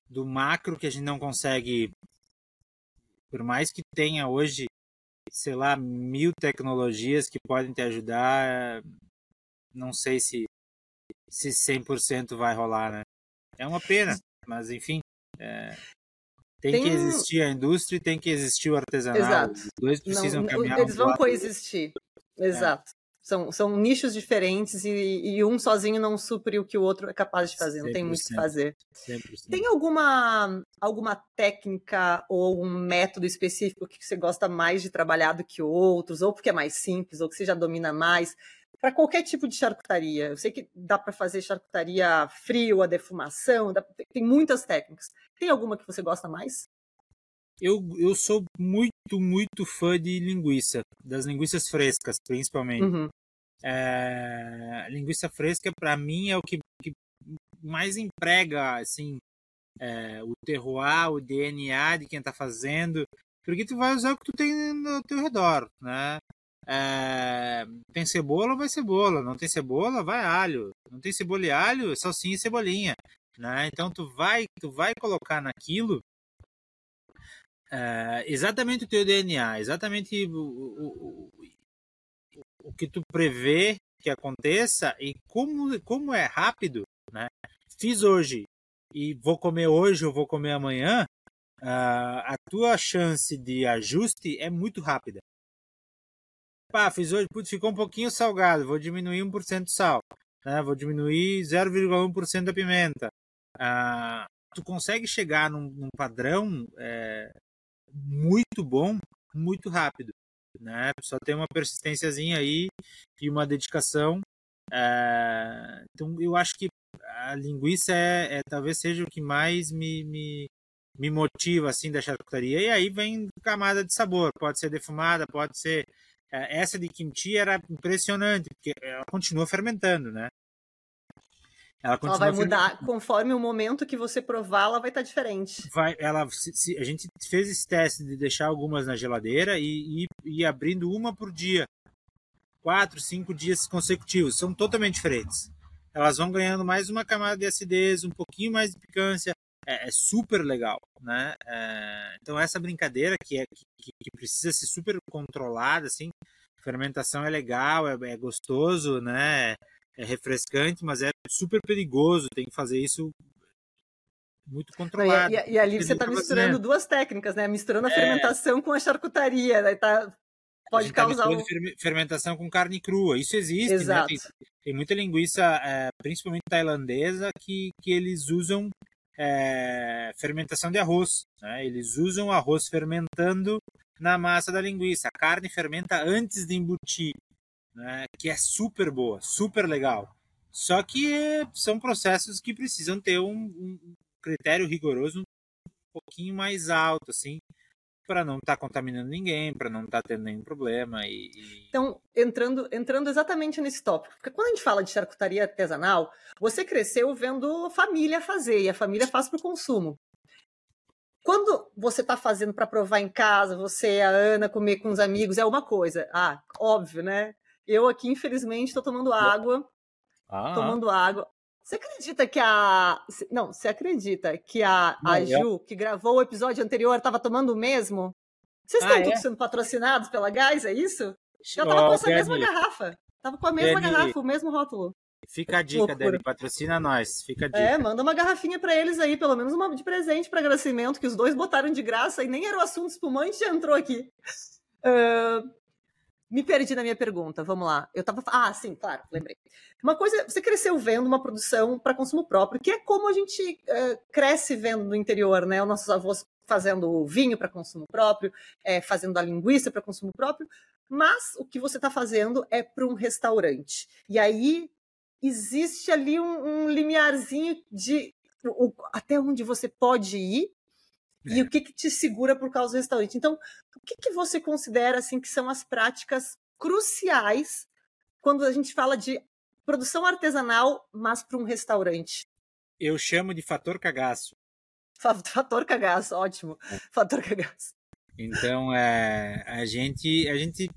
do, macro que a gente não consegue, por mais que tenha hoje, sei lá, mil tecnologias que podem te ajudar, não sei se, se 100% vai rolar, né? É uma pena, mas enfim. É, tem, tem, que existir a indústria e tem que existir o artesanato. Exato. Os dois precisam não, caminhar. Eles vão coexistir. Exato. São, são nichos diferentes e, e, um sozinho não supre o que o outro é capaz de fazer, não tem muito o que fazer. 100%. Tem alguma, alguma técnica ou algum método específico que você gosta mais de trabalhar do que outros, ou porque é mais simples, ou que você já domina mais? Para qualquer tipo de charcutaria. Eu sei que dá para fazer charcutaria frio, a defumação, dá, tem muitas técnicas. Tem alguma que você gosta mais? Eu, eu sou muito, muito fã de linguiça, das linguiças frescas, principalmente. Uhum. É, linguiça fresca, para mim, é o que, que mais emprega, assim, é, o terroir, o DNA de quem está fazendo, porque tu vai usar o que tu tem no teu redor, né? É, tem cebola, vai cebola. Não tem cebola, vai alho. Não tem cebola e alho, salsinha e cebolinha. Né? Então tu vai, tu vai colocar naquilo é, exatamente o teu DNA, exatamente o, o, o, que tu prevê que aconteça e como, como é rápido, né? Fiz hoje e vou comer hoje ou vou comer amanhã, uh, a tua chance de ajuste é muito rápida. Pá, fiz hoje, putz, ficou um pouquinho salgado, vou diminuir 1% de sal, né? vou diminuir 0,1% da pimenta. Uh, tu consegue chegar num, num padrão é, muito bom, muito rápido. Né? Só tem uma persistênciazinha aí e uma dedicação. É, então eu acho que a linguiça é, é, talvez seja o que mais me, me, me motiva assim da charcutaria. E aí vem camada de sabor, pode ser defumada, pode ser é, essa de kimchi era impressionante porque ela continua fermentando, né? Ela, ela vai mudar conforme o momento que você provar, ela vai estar tá diferente. Vai, ela, se, se, a gente fez esse teste de deixar algumas na geladeira e, ir abrindo uma por dia, quatro, cinco dias consecutivos, são totalmente diferentes. Elas vão ganhando mais uma camada de acidez, um pouquinho mais de picância, é, é super legal, né? É, então essa brincadeira que é que, que, precisa ser super controlada, assim, fermentação é legal, é, é gostoso, né? É refrescante, mas é super perigoso. Tem que fazer isso muito controlado. E, e, e ali você está misturando duas técnicas, né? Misturando a é... fermentação com a charcutaria, né? Tá, pode tá causar. Um... fermentação com carne crua. Isso existe, Exato. né? Tem, tem muita linguiça, é, principalmente tailandesa, que, que eles usam é, fermentação de arroz. Né? Eles usam arroz fermentando na massa da linguiça. A carne fermenta antes de embutir né, que é super boa, super legal. Só que são processos que precisam ter um, um critério rigoroso um pouquinho mais alto, assim, para não estar tá contaminando ninguém, para não estar tá tendo nenhum problema. E, e, Então, entrando, entrando exatamente nesse tópico, porque quando a gente fala de charcutaria artesanal, você cresceu vendo família fazer, e a família faz para o consumo. Quando você está fazendo para provar em casa, você, a Ana, comer com os amigos, é uma coisa. Ah, óbvio, né? Eu aqui, infelizmente, estou tomando água. Ah. Tomando água. Você acredita que a. Não, você acredita que a, a é. Ju, que gravou o episódio anterior, estava tomando o mesmo? Vocês estão ah, todos é? sendo patrocinados pela Gás, é isso? Eu tava oh, com essa mesma garrafa. Tava com a mesma garrafa, o mesmo rótulo. Fica a dica, Dani, patrocina nós. Fica a é, dica. É, manda uma garrafinha para eles aí, pelo menos uma de presente para agradecimento, que os dois botaram de graça e nem era o assunto espumante, já entrou aqui. Uh, me perdi na minha pergunta, vamos lá. Eu tava. Ah, sim, claro, lembrei. Uma coisa, você cresceu vendo uma produção para consumo próprio, que é como a gente uh, cresce vendo no interior, né? Os nossos avós fazendo vinho para consumo próprio, é, fazendo a linguiça para consumo próprio, mas o que você está fazendo é para um restaurante. E aí existe ali um, um limiarzinho de o, até onde você pode ir é. e o que, que te segura por causa do restaurante. Então, o que, que você considera assim que são as práticas cruciais quando a gente fala de produção artesanal, mas para um restaurante? Eu chamo de fator cagaço. <laughs> Fator cagaço, ótimo. É. Fator cagaço. Então, é, a gente, a gente,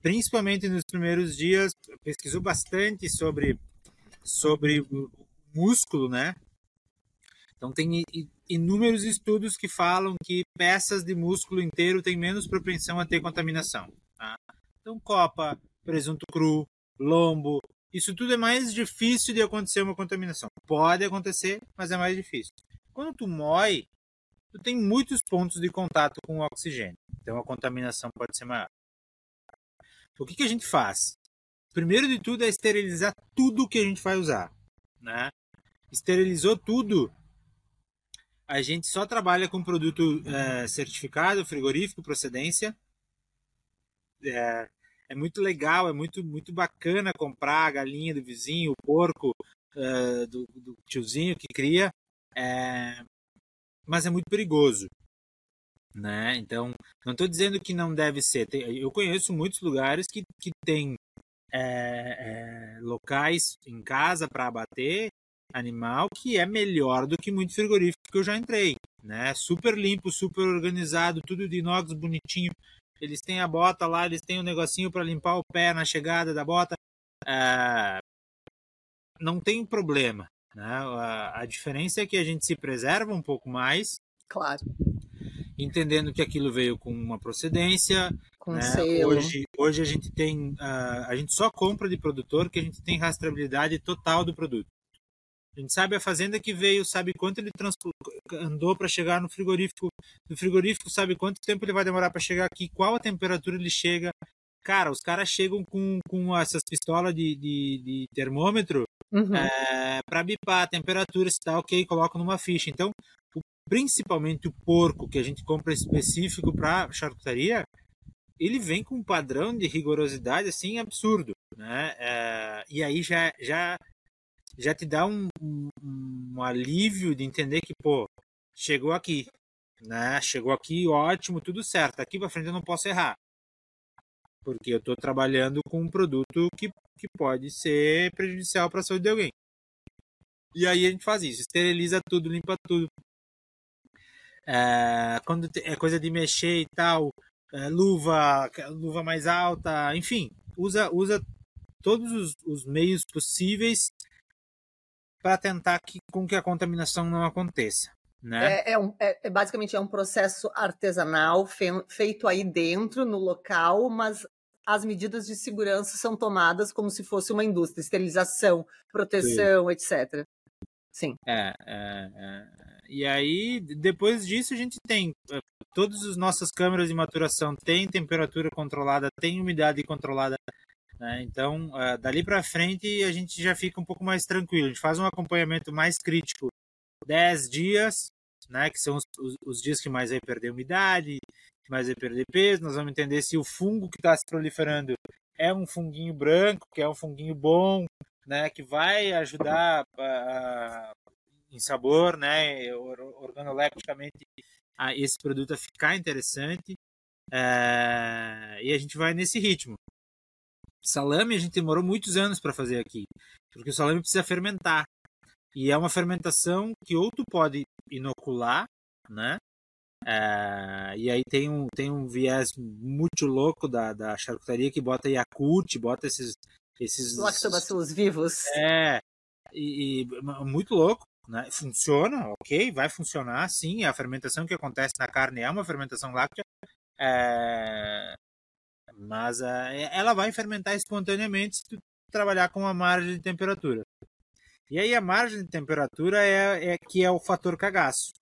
principalmente nos primeiros dias, pesquisou bastante sobre sobre o músculo, né? Então tem inúmeros estudos que falam que peças de músculo inteiro têm menos propensão a ter contaminação. Tá? Então copa, presunto cru, lombo, isso tudo é mais difícil de acontecer uma contaminação. Pode acontecer, mas é mais difícil. Quando tu moe, tu tem muitos pontos de contato com o oxigênio. Então a contaminação pode ser maior. O que, que a gente faz? Primeiro de tudo é esterilizar tudo que a gente vai usar. Né? Esterilizou tudo, a gente só trabalha com produto é, certificado, frigorífico, procedência. É, é, muito legal, é muito, muito bacana comprar a galinha do vizinho, o porco é, do, do, tiozinho que cria, é, mas é muito perigoso. Né? Então, não estou dizendo que não deve ser. Eu conheço muitos lugares que, que tem é, locais em casa para abater animal que é melhor do que muito frigorífico que eu já entrei, né? Super limpo, super organizado, tudo de inox bonitinho. Eles têm a bota lá, eles têm um negocinho para limpar o pé na chegada da bota. É... Não tem problema, né? A, a diferença é que a gente se preserva um pouco mais. Claro. Entendendo que aquilo veio com uma procedência. Com né? Hoje, hoje a gente tem. Uh, a gente só compra de produtor que a gente tem rastreabilidade total do produto. A gente sabe a fazenda que veio, sabe quanto ele andou para chegar no frigorífico. No frigorífico sabe quanto tempo ele vai demorar para chegar aqui, qual a temperatura ele chega. Cara, os caras chegam com, com essas pistolas de, de, de termômetro uhum. é, para bipar a temperatura, se está ok, colocam numa ficha. Então, o, principalmente o porco que a gente compra específico para charcutaria, ele vem com um padrão de rigorosidade assim absurdo. né? É, e aí já, já, já te dá um, um, um, alívio de entender que, pô, chegou aqui, né? Chegou aqui, ótimo, tudo certo. Aqui para frente eu não posso errar. Porque eu estou trabalhando com um produto que, que pode ser prejudicial para saúde de alguém. E aí a gente faz isso, esteriliza tudo, limpa tudo. É, quando é coisa de mexer e tal, é, luva, luva mais alta, enfim, usa, usa todos os, os meios possíveis para tentar que, com que a contaminação não aconteça. Né? É, é, um, é, é, basicamente é um processo artesanal fe, feito aí dentro, no local, mas as medidas de segurança são tomadas como se fosse uma indústria, esterilização, proteção, Sim. etc. Sim. É, é, é, E aí, depois disso, a gente tem eh, todas as nossas câmeras de maturação têm temperatura controlada, tem umidade controlada. Né? Então, uh, dali para frente, a gente já fica um pouco mais tranquilo. A gente faz um acompanhamento mais crítico 10 dias, né, que são os, os, os, dias que mais vai perder umidade, que mais vai perder peso. Nós vamos entender se o fungo que está se proliferando é um funguinho branco, que é um funguinho bom, né, que vai ajudar em sabor, né, organolepticamente, a esse produto a ficar interessante. Uh, e a gente vai nesse ritmo. Salame a gente demorou muitos anos para fazer aqui, porque o salame precisa fermentar. E é uma fermentação que ou tu pode inocular, né? É, e aí tem um, tem um viés muito louco da, da charcutaria que bota Yakult, bota esses. esses Lactobacilos vivos. É, e, e, muito louco. Né? Funciona, ok, vai funcionar sim. A fermentação que acontece na carne é uma fermentação láctea, é, mas é, ela vai fermentar espontaneamente se tu trabalhar com uma margem de temperatura. E aí a margem de temperatura é, é que é o fator cagaço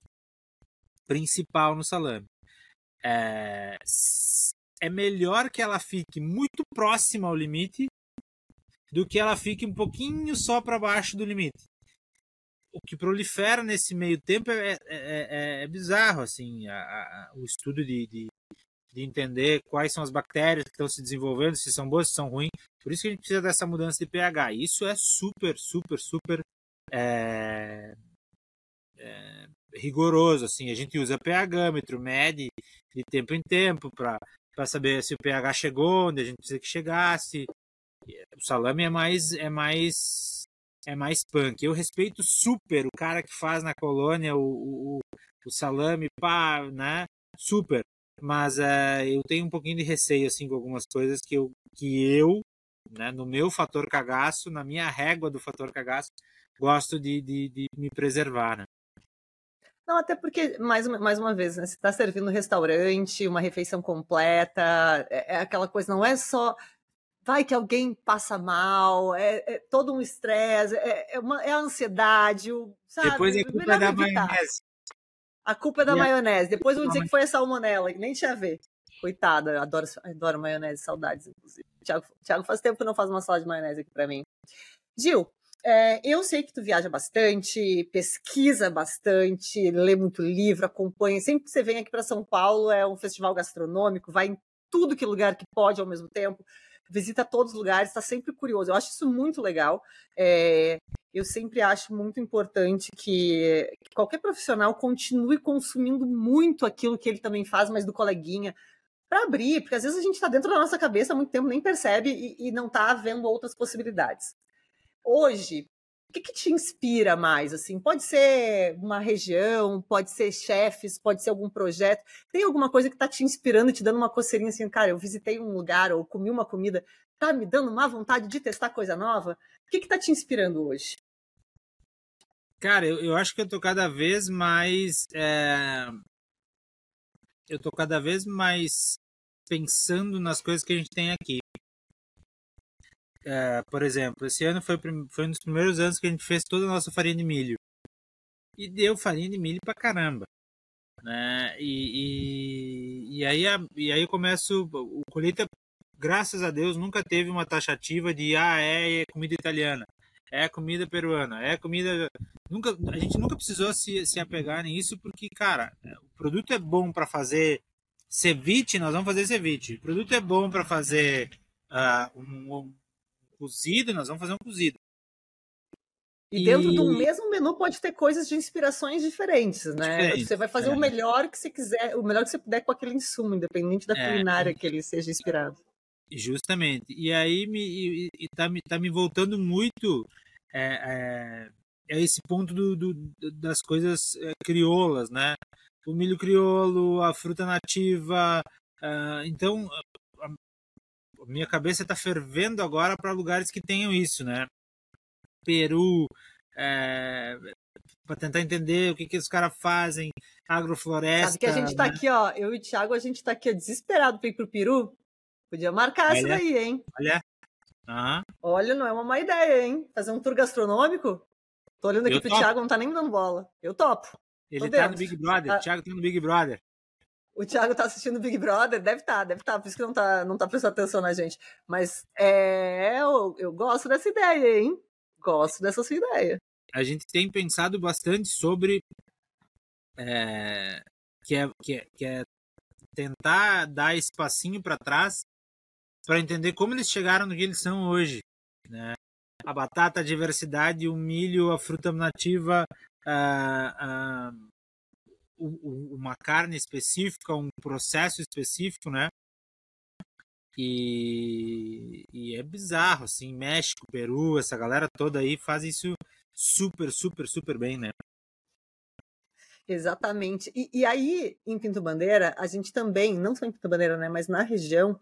principal no salame. É, é melhor que ela fique muito próxima ao limite do que ela fique um pouquinho só para baixo do limite. O que prolifera nesse meio tempo é, é, é, é bizarro, assim, a, a, o estudo de, de, de entender quais são as bactérias que estão se desenvolvendo, se são boas, se são ruins. Por isso que a gente precisa dessa mudança de pH. Isso é super, super, super é, é, rigoroso. Assim, a gente usa pHmetro, mede de tempo em tempo para saber se o pH chegou onde a gente precisa que chegasse. O salame é mais é mais é mais punk. Eu respeito super o cara que faz na colônia o, o, o salame, pá, né? Super mas uh, eu tenho um pouquinho de receio assim com algumas coisas que eu que eu né, no meu fator cagaço na minha régua do fator cagaço gosto de, de, de me preservar né? Não, até porque, mais uma, mais uma vez, né, você está servindo um restaurante, uma refeição completa, é, é, aquela coisa, não é só vai que alguém passa mal, é, é todo um estresse, é, é, uma, é a ansiedade, o, sabe? Depois é culpa da maionese. A culpa é da e maionese. A... Depois vão dizer que foi a salmonela, que nem tinha a ver. Coitada, adoro, adoro maionese, saudades, inclusive. Tiago, Thiago faz tempo que não faz uma salada de maionese aqui para mim. Gil, é, eu sei que tu viaja bastante, pesquisa bastante, lê muito livro, acompanha. Sempre que você vem aqui para São Paulo, é um festival gastronômico, vai em tudo que lugar que pode ao mesmo tempo visita todos os lugares, está sempre curioso. Eu acho isso muito legal. É, eu sempre acho muito importante que, que, qualquer profissional continue consumindo muito aquilo que ele também faz, mas do coleguinha, para abrir, porque às vezes a gente está dentro da nossa cabeça há muito tempo, nem percebe e, e não está vendo outras possibilidades. Hoje, o que, que, te inspira mais? Assim, pode ser uma região, pode ser chefes, pode ser algum projeto. Tem alguma coisa que está te inspirando, te dando uma coceirinha assim, cara, eu visitei um lugar ou comi uma comida, tá me dando uma vontade de testar coisa nova? O que está te inspirando hoje? Cara, eu, eu, acho que eu tô cada vez mais. É... Eu tô cada vez mais pensando nas coisas que a gente tem aqui. É, por exemplo, esse ano foi, foi um dos primeiros anos que a gente fez toda a nossa farinha de milho. E deu farinha de milho pra caramba. Né? E, e, e, aí, e aí eu começo. O colheita, graças a Deus, nunca teve uma taxativa de ah, é, é comida italiana, é comida peruana, é comida. Nunca, a gente nunca precisou se, se apegar nisso, porque, cara, o produto é bom para fazer ceviche, nós vamos fazer ceviche. O produto é bom para fazer uh, um, cozido, nós vamos fazer um cozido. E, e dentro do mesmo menu pode ter coisas de inspirações diferentes, né? Diferente, você vai fazer é. o melhor que você quiser, o melhor que você puder com aquele insumo, independente da é. culinária que ele seja inspirado. Justamente. E aí me, e, e tá, me, tá me voltando muito é, é, é esse ponto do, do, das coisas é, crioulas, né? O milho crioulo, a fruta nativa. Uh, então, minha cabeça está fervendo agora para lugares que tenham isso, né? Peru, é, para tentar entender o que, que os caras fazem, agrofloresta. Sabe que a gente está né? aqui, ó, eu e o Thiago, a gente está aqui ó, desesperado para ir pro Peru. Podia marcar isso daí, hein? Olha. Uhum. Olha, não é uma má ideia, hein? Fazer um tour gastronômico? Tô olhando aqui eu pro topo. Thiago, não tá nem me dando bola. Eu topo. Ele tá no Big Brother, ah. o Thiago tá no Big Brother. O Thiago tá assistindo Big Brother, deve estar, tá, deve estar, tá, por isso que não tá, não tá prestando atenção na gente. Mas é, eu, eu gosto dessa ideia, hein? Gosto dessa sua ideia. A gente tem pensado bastante sobre é, que, é, que, é, que é tentar dar esse passinho para trás para entender como eles chegaram no que eles são hoje. Né? A batata, a diversidade, o milho, a fruta nativa, a, a, uma carne específica, um processo específico, né? E, e, é bizarro, assim, México, Peru, essa galera toda aí faz isso super, super, super bem, né? Exatamente. E, e aí, em Pinto Bandeira, a gente também, não só em Pinto Bandeira, né, mas na região,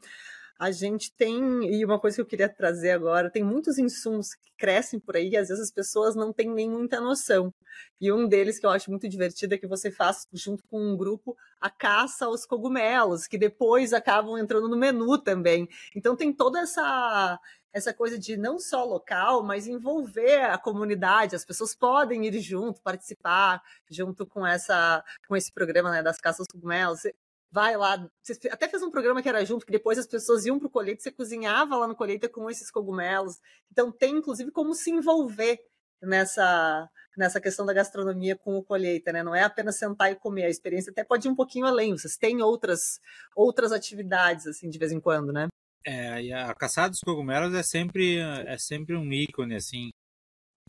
a gente tem, e uma coisa que eu queria trazer agora, tem muitos insumos que crescem por aí e às vezes as pessoas não têm nem muita noção. E um deles que eu acho muito divertido é que você faz, junto com um grupo, a caça aos cogumelos, que depois acabam entrando no menu também. Então tem toda essa essa coisa de não só local, mas envolver a comunidade. As pessoas podem ir junto, participar junto com essa com esse programa né, das caças cogumelos vai lá. Você até fez um programa que era junto, que depois as pessoas iam para o colheita, você cozinhava lá no colheita com esses cogumelos. Então tem, inclusive, como se envolver nessa nessa questão da gastronomia com o colheita, né? Não é apenas sentar e comer, a experiência até pode ir um pouquinho além. Vocês têm outras outras atividades assim de vez em quando, né? É, a caçada dos cogumelos é sempre é sempre um ícone assim.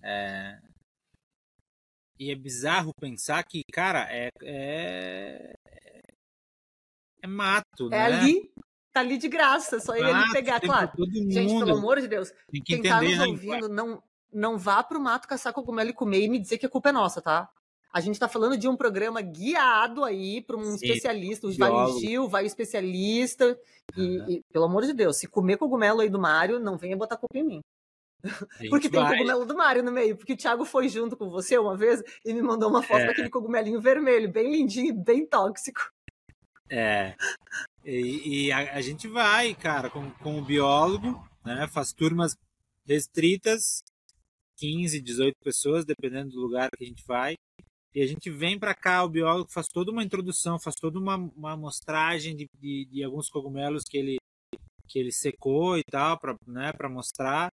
É... E é bizarro pensar que, cara, é, é, é mato, é né? ali, tá ali de graça, só ele ali pegar, claro. Gente, pelo amor de Deus, Tem que quem entender, tá nos né, ouvindo, não, não vá pro mato caçar cogumelo e comer e me dizer que a culpa é nossa, tá? A gente está falando de um programa guiado aí para um Sim, especialista, o vai o Gil, vai o especialista. E, e, pelo amor de Deus, se comer cogumelo aí do Mário, não venha botar culpa em mim. Porque tem vai. cogumelo do Mário no meio. Porque o Thiago foi junto com você uma vez e me mandou uma foto é. daquele cogumelinho vermelho, bem lindinho e bem tóxico. É. E, e a, a, gente vai, cara, com, com o biólogo, né? Faz turmas restritas, 15, 18 pessoas, dependendo do lugar que a gente vai. E a gente vem para cá, o biólogo faz toda uma introdução, faz toda uma, uma amostragem de, de, de, alguns cogumelos que ele, que ele secou e tal, para né, mostrar.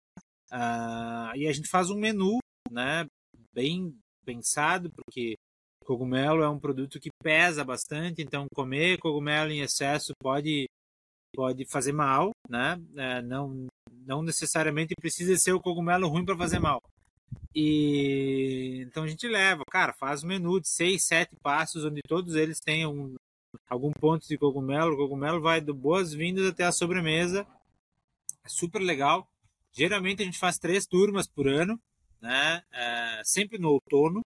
Uh, e a gente faz um menu, né, bem pensado, porque Cogumelo é um produto que pesa bastante, então comer cogumelo em excesso pode pode fazer mal, né? É, não não necessariamente precisa ser o cogumelo ruim para fazer mal. E então a gente leva, cara, faz um menu de seis, sete passos onde todos eles têm um, algum ponto de cogumelo. O cogumelo vai do boas-vindas até a sobremesa. É super legal. Geralmente a gente faz três turmas por ano, né? É, sempre no outono.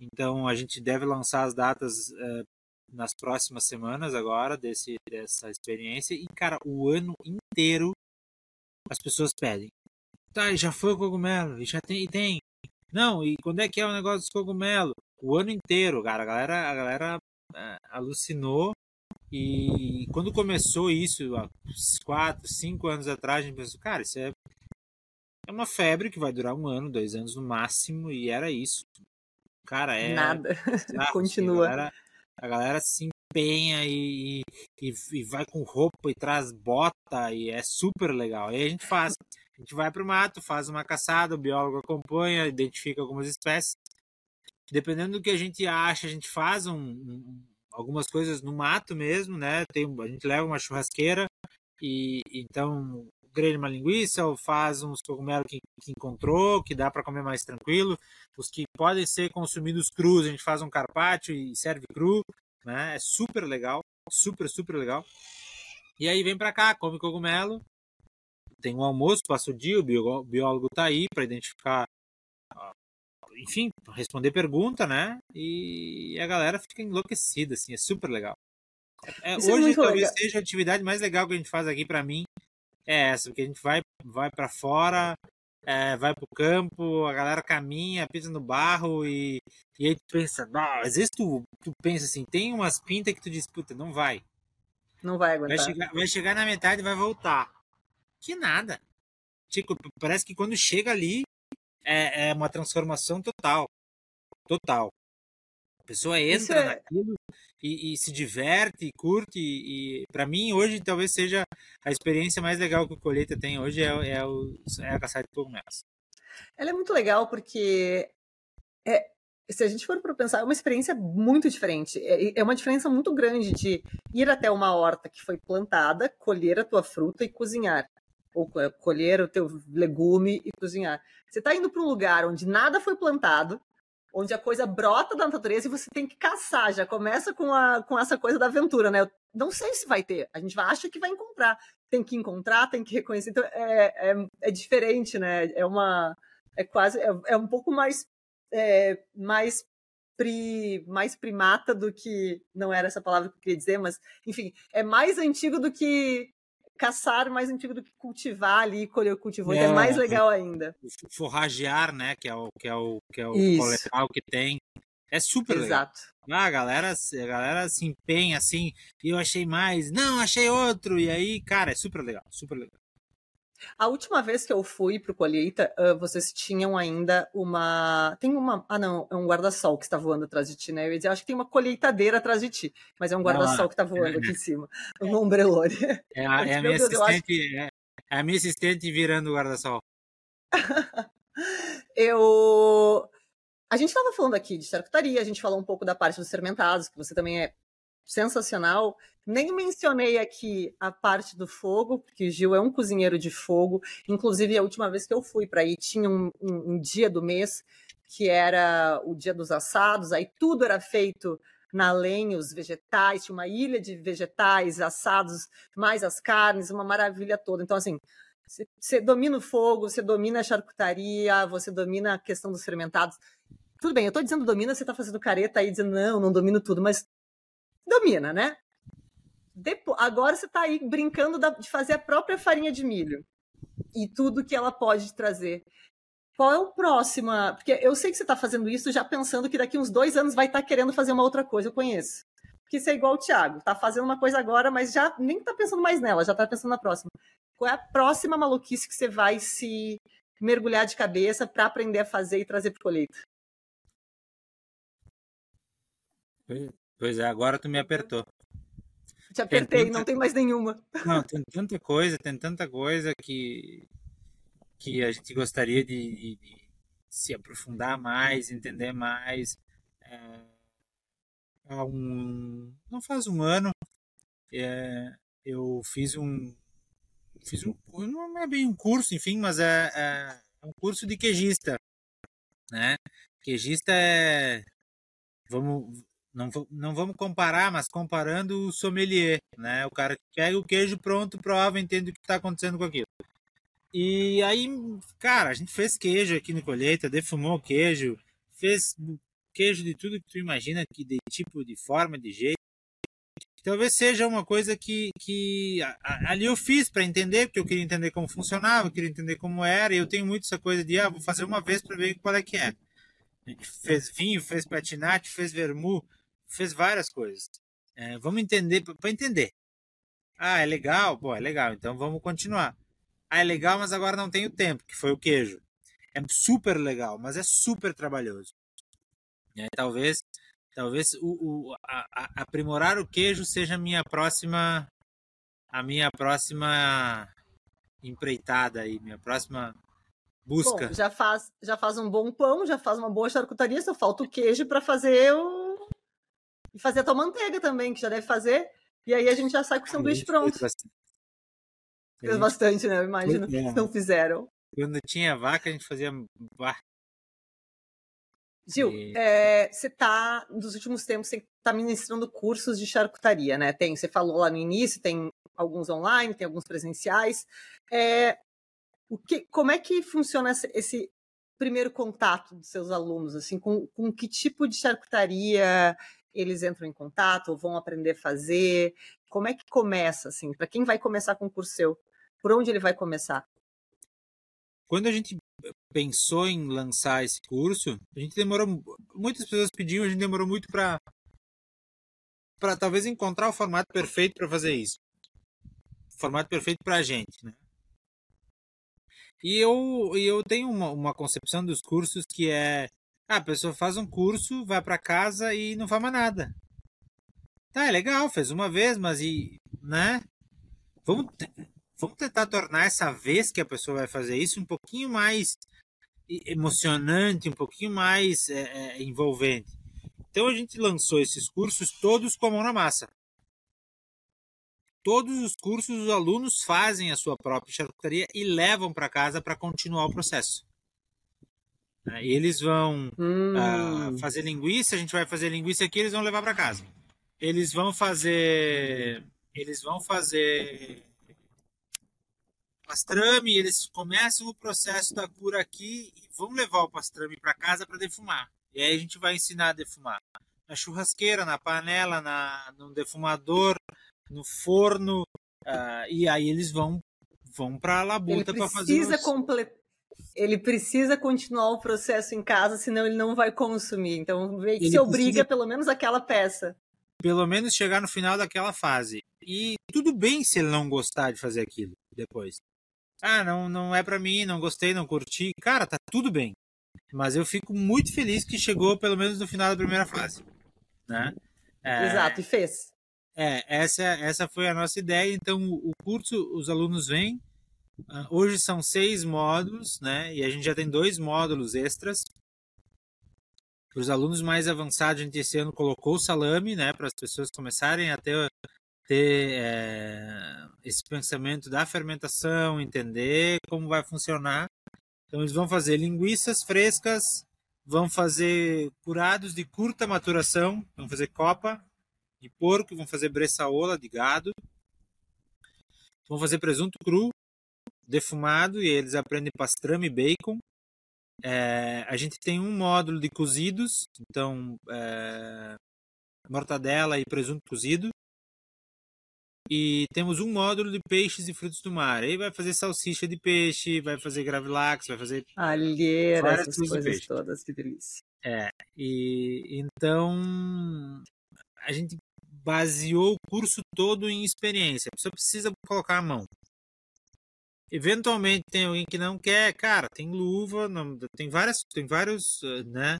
Então a gente deve lançar as datas uh, nas próximas semanas agora desse, dessa experiência. E, cara, o ano inteiro as pessoas pedem. Tá, já foi o cogumelo, e já tem, e tem. Não, e quando é que é o negócio dos cogumelos? O ano inteiro, cara. A galera, a galera uh, alucinou. E quando começou isso, há quatro, cinco anos atrás, a gente pensou, cara, isso é, é uma febre que vai durar um ano, dois anos no máximo, e era isso. Cara, é. Nada. <laughs> Continua. Assim, a, galera, a galera se empenha e, e, e, vai com roupa e traz bota e é super legal. E a gente faz. A gente vai pro mato, faz uma caçada, o biólogo acompanha, identifica algumas espécies. Dependendo do que a gente acha, a gente faz um, um, algumas coisas no mato mesmo, né? Tem, a gente leva uma churrasqueira e então grelha uma linguiça ou faz uns cogumelos que, que encontrou, que dá para comer mais tranquilo. Os que podem ser consumidos crus, a gente faz um carpaccio e serve cru, né? É super legal, super, super legal. E aí vem para cá, come cogumelo, tem um almoço, passa o dia, o biólogo tá aí para identificar, enfim, responder pergunta, né? E a galera fica enlouquecida, assim, é super legal. É, é hoje é talvez legal. seja a atividade mais legal que a gente faz aqui para mim, é essa, porque a gente vai, vai para fora, é, vai pro campo, a galera caminha, pisa no barro e, e aí tu pensa, às vezes tu, tu pensa assim, tem umas pintas que tu disputa, não vai. Não vai aguentar. Vai chegar, vai chegar na metade e vai voltar. Que nada. Tipo, parece que quando chega ali é, é uma transformação total. Total. A pessoa entra é... naquilo e, e, se diverte, curte. E, e para mim, hoje, talvez seja a experiência mais legal que o Colheita tem hoje é, é, o, é a caçada de cogumelos. Ela é muito legal porque é, se a gente for para pensar, é uma experiência muito diferente. É, é uma diferença muito grande de ir até uma horta que foi plantada, colher a tua fruta e cozinhar. Ou colher o teu legume e cozinhar. Você está indo para um lugar onde nada foi plantado, onde a coisa brota da natureza e você tem que caçar. Já começa com, a, com essa coisa da aventura, né? Eu não sei se vai ter, a gente acha que vai encontrar. Tem que encontrar, tem que reconhecer. Então é, é, é diferente, né? É uma. É quase. É, é um pouco mais. É, mais Pri, mais primata do que. Não era essa palavra que eu queria dizer, mas, enfim, é mais antigo do que caçar mais antigo do que cultivar ali, colher o cultivo, é, é mais legal ainda. Forragear, né, que é o que é o que é o legal que tem. É super Exato. legal. Ah, a galera, a galera se empenha assim, e eu achei mais, não, achei outro, e aí, cara, é super legal, super legal. A última vez que eu fui pro Colheita, uh, vocês tinham ainda uma. Tem uma. Ah, não, é um guarda-sol que está voando atrás de ti, né? Eu ia dizer, acho que tem uma colheitadeira atrás de ti, mas é um guarda-sol que está voando aqui em cima. Um ombrelone. É a, é a minha Deus, assistente. É, é a minha assistente virando o guarda-sol. <laughs> eu. A gente estava falando aqui de charcutaria, a gente falou um pouco da parte dos fermentados, que você também é sensacional. Nem mencionei aqui a parte do fogo, porque Gil é um cozinheiro de fogo. Inclusive, a última vez que eu fui para aí, tinha um, um, um, dia do mês que era o dia dos assados, aí tudo era feito na lenha, os vegetais, tinha uma ilha de vegetais assados, mais as carnes, uma maravilha toda. Então, assim, você domina o fogo, você domina a charcutaria, você domina a questão dos fermentados. Tudo bem, eu estou dizendo domina, você está fazendo careta aí, dizendo não, não domino tudo, mas domina, né? Depois, agora você está aí brincando de fazer a própria farinha de milho e tudo que ela pode trazer. Qual é o próximo? Porque eu sei que você está fazendo isso já pensando que daqui uns dois anos vai estar tá querendo fazer uma outra coisa. Eu conheço. Porque isso é igual o Thiago. Está fazendo uma coisa agora, mas já nem está pensando mais nela, já está pensando na próxima. Qual é a próxima maluquice que você vai se mergulhar de cabeça para aprender a fazer e trazer para colheita? Pois é, agora tu me apertou. Te apertei, tanta... não tem mais nenhuma. Não, tem tanta coisa, tem tanta coisa que, que a gente gostaria de, de, de se aprofundar mais, entender mais. É, há um, não faz um ano, é, eu fiz um, fiz um, não é bem um curso, enfim, mas é, é, é um curso de queijista, né? Queijista é, vamos, não, não vamos comparar, mas comparando o sommelier, né? O cara que pega o queijo pronto, prova, entende o que está acontecendo com aquilo. E aí, cara, a gente fez queijo aqui no colheita, defumou queijo, fez queijo de tudo que tu imagina, que de tipo, de forma, de jeito. Talvez seja uma coisa que, que ali eu fiz para entender, porque eu queria entender como funcionava, eu queria entender como era, e eu tenho muito essa coisa de, ah, vou fazer uma vez para ver qual é que é. A gente fez vinho, fez patinate, fez vermu, fez várias coisas. É, vamos entender, para entender. Ah, é legal? Pô, é legal, então vamos continuar. Ah, é legal, mas agora não tenho tempo, que foi o queijo. É super legal, mas é super trabalhoso. Talvez talvez o, o a, a, aprimorar o queijo seja a minha próxima a minha próxima empreitada aí, minha próxima busca. Bom, já faz já faz um bom pão, já faz uma boa charcutaria, só falta o queijo para fazer o e fazer a tua manteiga também, que já deve fazer. E aí a gente já sai com o sanduíche pronto. Fez bastante, né? Eu imagino. É. Não fizeram. Quando tinha vaca, a gente fazia. Gil, e... é, você está, nos últimos tempos, você está ministrando cursos de charcutaria, né? Tem, você falou lá no início, tem alguns online, tem alguns presenciais. É, o que, como é que funciona esse, esse primeiro contato dos seus alunos? Assim, com, com que tipo de charcutaria eles entram em contato vão aprender a fazer? Como é que começa, assim? Para quem vai começar com o curso seu, por onde ele vai começar? Quando a gente pensou em lançar esse curso, a gente demorou. Muitas pessoas pediam, a gente demorou muito para para talvez encontrar o formato perfeito para fazer isso. O formato perfeito para a gente, né? E eu, eu tenho uma, uma concepção dos cursos que é ah, a pessoa faz um curso, vai para casa e não faz mais nada. Tá, é legal, fez uma vez, mas e, né? Vamos, vamos tentar tornar essa vez que a pessoa vai fazer isso um pouquinho mais emocionante, um pouquinho mais é, é, envolvente. Então a gente lançou esses cursos todos com a mão na massa. Todos os cursos os alunos fazem a sua própria charcutaria e levam para casa para continuar o processo. Né, eles vão hum. uh, fazer linguiça, a gente vai fazer linguiça aqui, eles vão levar para casa. Eles vão fazer, eles vão fazer pastrame, eles começam o processo da cura aqui e vão levar o pastrame para casa para defumar. E aí a gente vai ensinar a defumar na churrasqueira, na panela, na, no defumador, no forno, uh, e aí eles vão vão para a labuta para fazer. Os... Comple... Ele precisa continuar o processo em casa, senão ele não vai consumir. Então, meio que ele se obriga precisa... pelo menos aquela peça. Pelo menos chegar no final daquela fase. E tudo bem se ele não gostar de fazer aquilo depois ah, não, não é para mim, não gostei, não curti. Cara, tá tudo bem. Mas eu fico muito feliz que chegou pelo menos no final da primeira fase, né? É, Exato, e fez. É, essa, essa foi a nossa ideia. Então, o curso, os alunos vêm. Ah, hoje são seis módulos, né? E a gente já tem dois módulos extras. Para os alunos mais avançados, a gente esse ano colocou o salame, né? Para as pessoas começarem a ter ter é, esse pensamento da fermentação, entender como vai funcionar. Então, eles vão fazer linguiças frescas, vão fazer curados de curta maturação, vão fazer copa de porco, vão fazer bressaola de gado, vão fazer presunto cru, defumado, e eles aprendem pastrame e bacon. É, a gente tem um módulo de cozidos, então é, mortadela e presunto cozido. E temos um módulo de peixes e frutos do mar. Aí vai fazer salsicha de peixe, vai fazer gravilax, vai fazer. Alheira, essas coisas todas, que delícia. É, e então a gente baseou o curso todo em experiência. A pessoa precisa colocar a mão. Eventualmente tem alguém que não quer, cara, tem luva, não, tem várias, tem vários, né?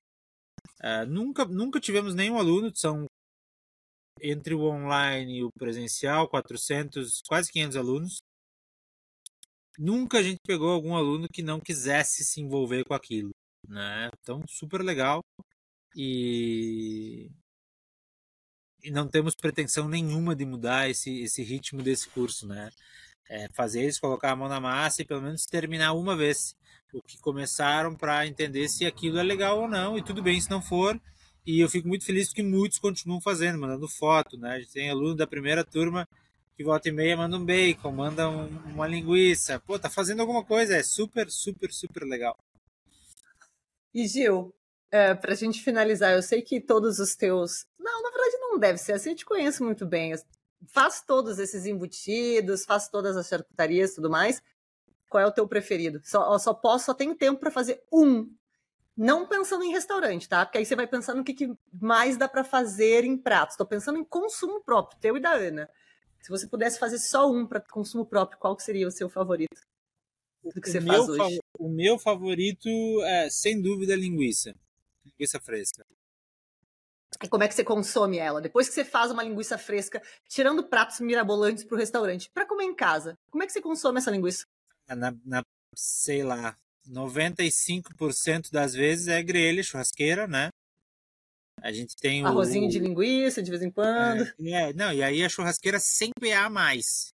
Uh, nunca, nunca tivemos nenhum aluno, são entre o online e o presencial, 400, quase 500 alunos. Nunca a gente pegou algum aluno que não quisesse se envolver com aquilo, né? Então, super legal. E, e não temos pretensão nenhuma de mudar esse, esse ritmo desse curso, né? É fazer eles colocar a mão na massa e pelo menos terminar uma vez o que começaram para entender se aquilo é legal ou não. E tudo bem se não for, e eu fico muito feliz porque muitos continuam fazendo, mandando foto, né? A gente tem aluno da primeira turma que volta e meia manda um bacon, manda um, uma linguiça. Pô, tá fazendo alguma coisa, é super, super, super legal. E Gil, é, pra gente finalizar, eu sei que todos os teus. Não, na verdade não deve ser assim, eu te conheço muito bem. Faço todos esses embutidos, faço todas as charcutarias e tudo mais. Qual é o teu preferido? Só, só posso, só tenho tempo para fazer um não pensando em restaurante, tá? Porque aí você vai pensar no que, que mais dá para fazer em pratos. Estou pensando em consumo próprio, teu e da Ana. Se você pudesse fazer só um para consumo próprio, qual seria o seu favorito? Do que o você faz hoje? O meu favorito é, sem dúvida, linguiça. Linguiça fresca. E como é que você consome ela? Depois que você faz uma linguiça fresca, tirando pratos mirabolantes para o restaurante, para comer em casa, como é que você consome essa linguiça? Na, na sei lá, 95% das vezes é grelha, churrasqueira, né? A gente tem Arrozinho o... de linguiça de vez em quando. É, é, não, e aí a churrasqueira sempre é a mais.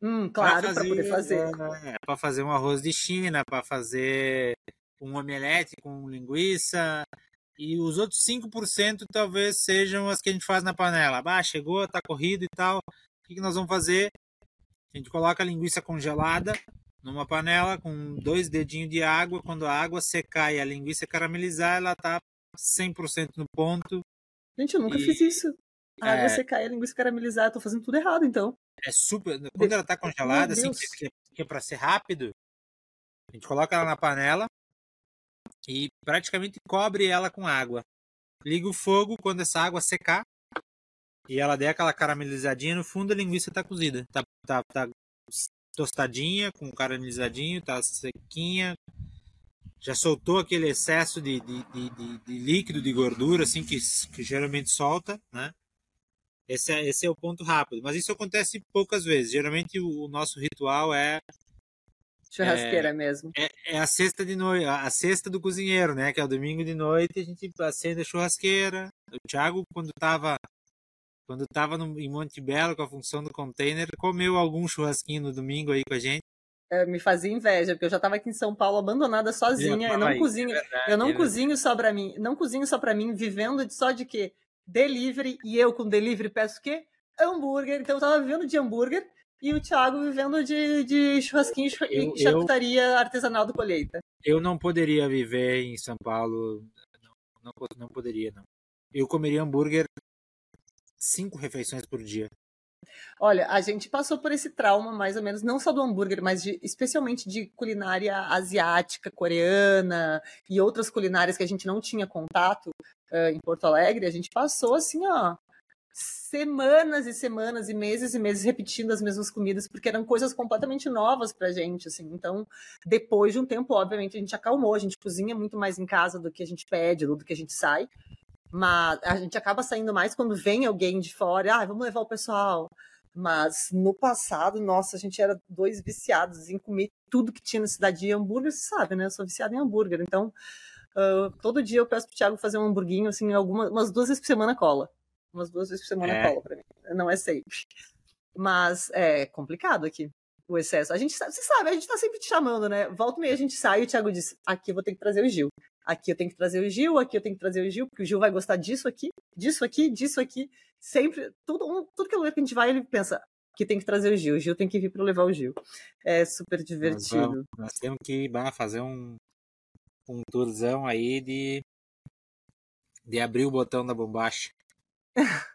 Hum, claro, para poder fazer. É, para fazer um arroz de China, para fazer um omelete com linguiça. E os outros 5% talvez sejam as que a gente faz na panela. Ah, chegou, tá corrido e tal. O que, que nós vamos fazer? A gente coloca a linguiça congelada numa panela com dois dedinhos de água. Quando a água secar e a linguiça caramelizar, ela tá 100% no ponto. Gente, eu nunca e... fiz isso. A água é... secar e a linguiça caramelizar. Eu tô fazendo tudo errado, então. É super. Quando ela tá congelada, assim, que, que é pra ser rápido, a gente coloca ela na panela e praticamente cobre ela com água. Liga o fogo quando essa água secar e ela der aquela caramelizadinha no fundo, a linguiça tá cozida. Tá, tá, tá tostadinha, com caramelizadinho, tá sequinha. Já soltou aquele excesso de, de, de, de, de líquido, de gordura, assim, que, que geralmente solta, né? Esse é, esse é o ponto rápido. Mas isso acontece poucas vezes. Geralmente o, o nosso ritual é. Churrasqueira é, mesmo. É, é, a sexta de noite, a sexta do cozinheiro, né? Que é o domingo de noite, a gente acende a churrasqueira. O Thiago, quando estava quando estava em Monte Belo com a função do container, comeu algum churrasquinho no domingo aí com a gente. É, me fazia inveja, porque eu já estava aqui em São Paulo abandonada sozinha. Eu, não aí, cozinho, é verdade, eu não é cozinho só para mim, não cozinho só para mim, vivendo só de quê? delivery, e eu com delivery peço o quê? Hambúrguer. Então eu tava vivendo de hambúrguer e o Thiago vivendo de, de churrasquinho e charcutaria artesanal do colheita. Eu não poderia viver em São Paulo, não, não, não poderia, não. Eu comeria hambúrguer cinco refeições por dia. Olha, a gente passou por esse trauma, mais ou menos, não só do hambúrguer, mas de, especialmente de culinária asiática, coreana e outras culinárias que a gente não tinha contato uh, em Porto Alegre. A gente passou assim, ó, semanas e semanas e meses e meses repetindo as mesmas comidas, porque eram coisas completamente novas pra gente, assim. Então, depois de um tempo, obviamente, a gente acalmou, a gente cozinha muito mais em casa do que a gente pede, do que a gente sai. Mas a gente acaba saindo mais quando vem alguém de fora, ah, vamos levar o pessoal. Mas no passado, nossa, a gente era dois viciados em comer tudo que tinha na cidade de hambúrguer, você sabe, né? Eu sou viciada em hambúrguer. Então, uh, todo dia eu peço pro Thiago fazer um hamburguinho, assim, algumas, umas duas vezes por semana cola. Umas duas vezes por semana é. cola pra mim. Não é sempre. Mas é complicado aqui o excesso. A gente você sabe, a gente tá sempre te chamando, né? Volta e meia a gente sai e o Thiago diz: aqui eu vou ter que trazer o Gil aqui eu tenho que trazer o Gil, aqui eu tenho que trazer o Gil, porque o Gil vai gostar disso aqui, disso aqui, disso aqui. Sempre, tudo, tudo que a gente vai, ele pensa, que tem que trazer o Gil, o Gil tem que vir para levar o Gil. É super divertido. Nós, vamos, nós temos que bah, fazer um, um tourzão aí de, de abrir o botão da bombacha. <laughs>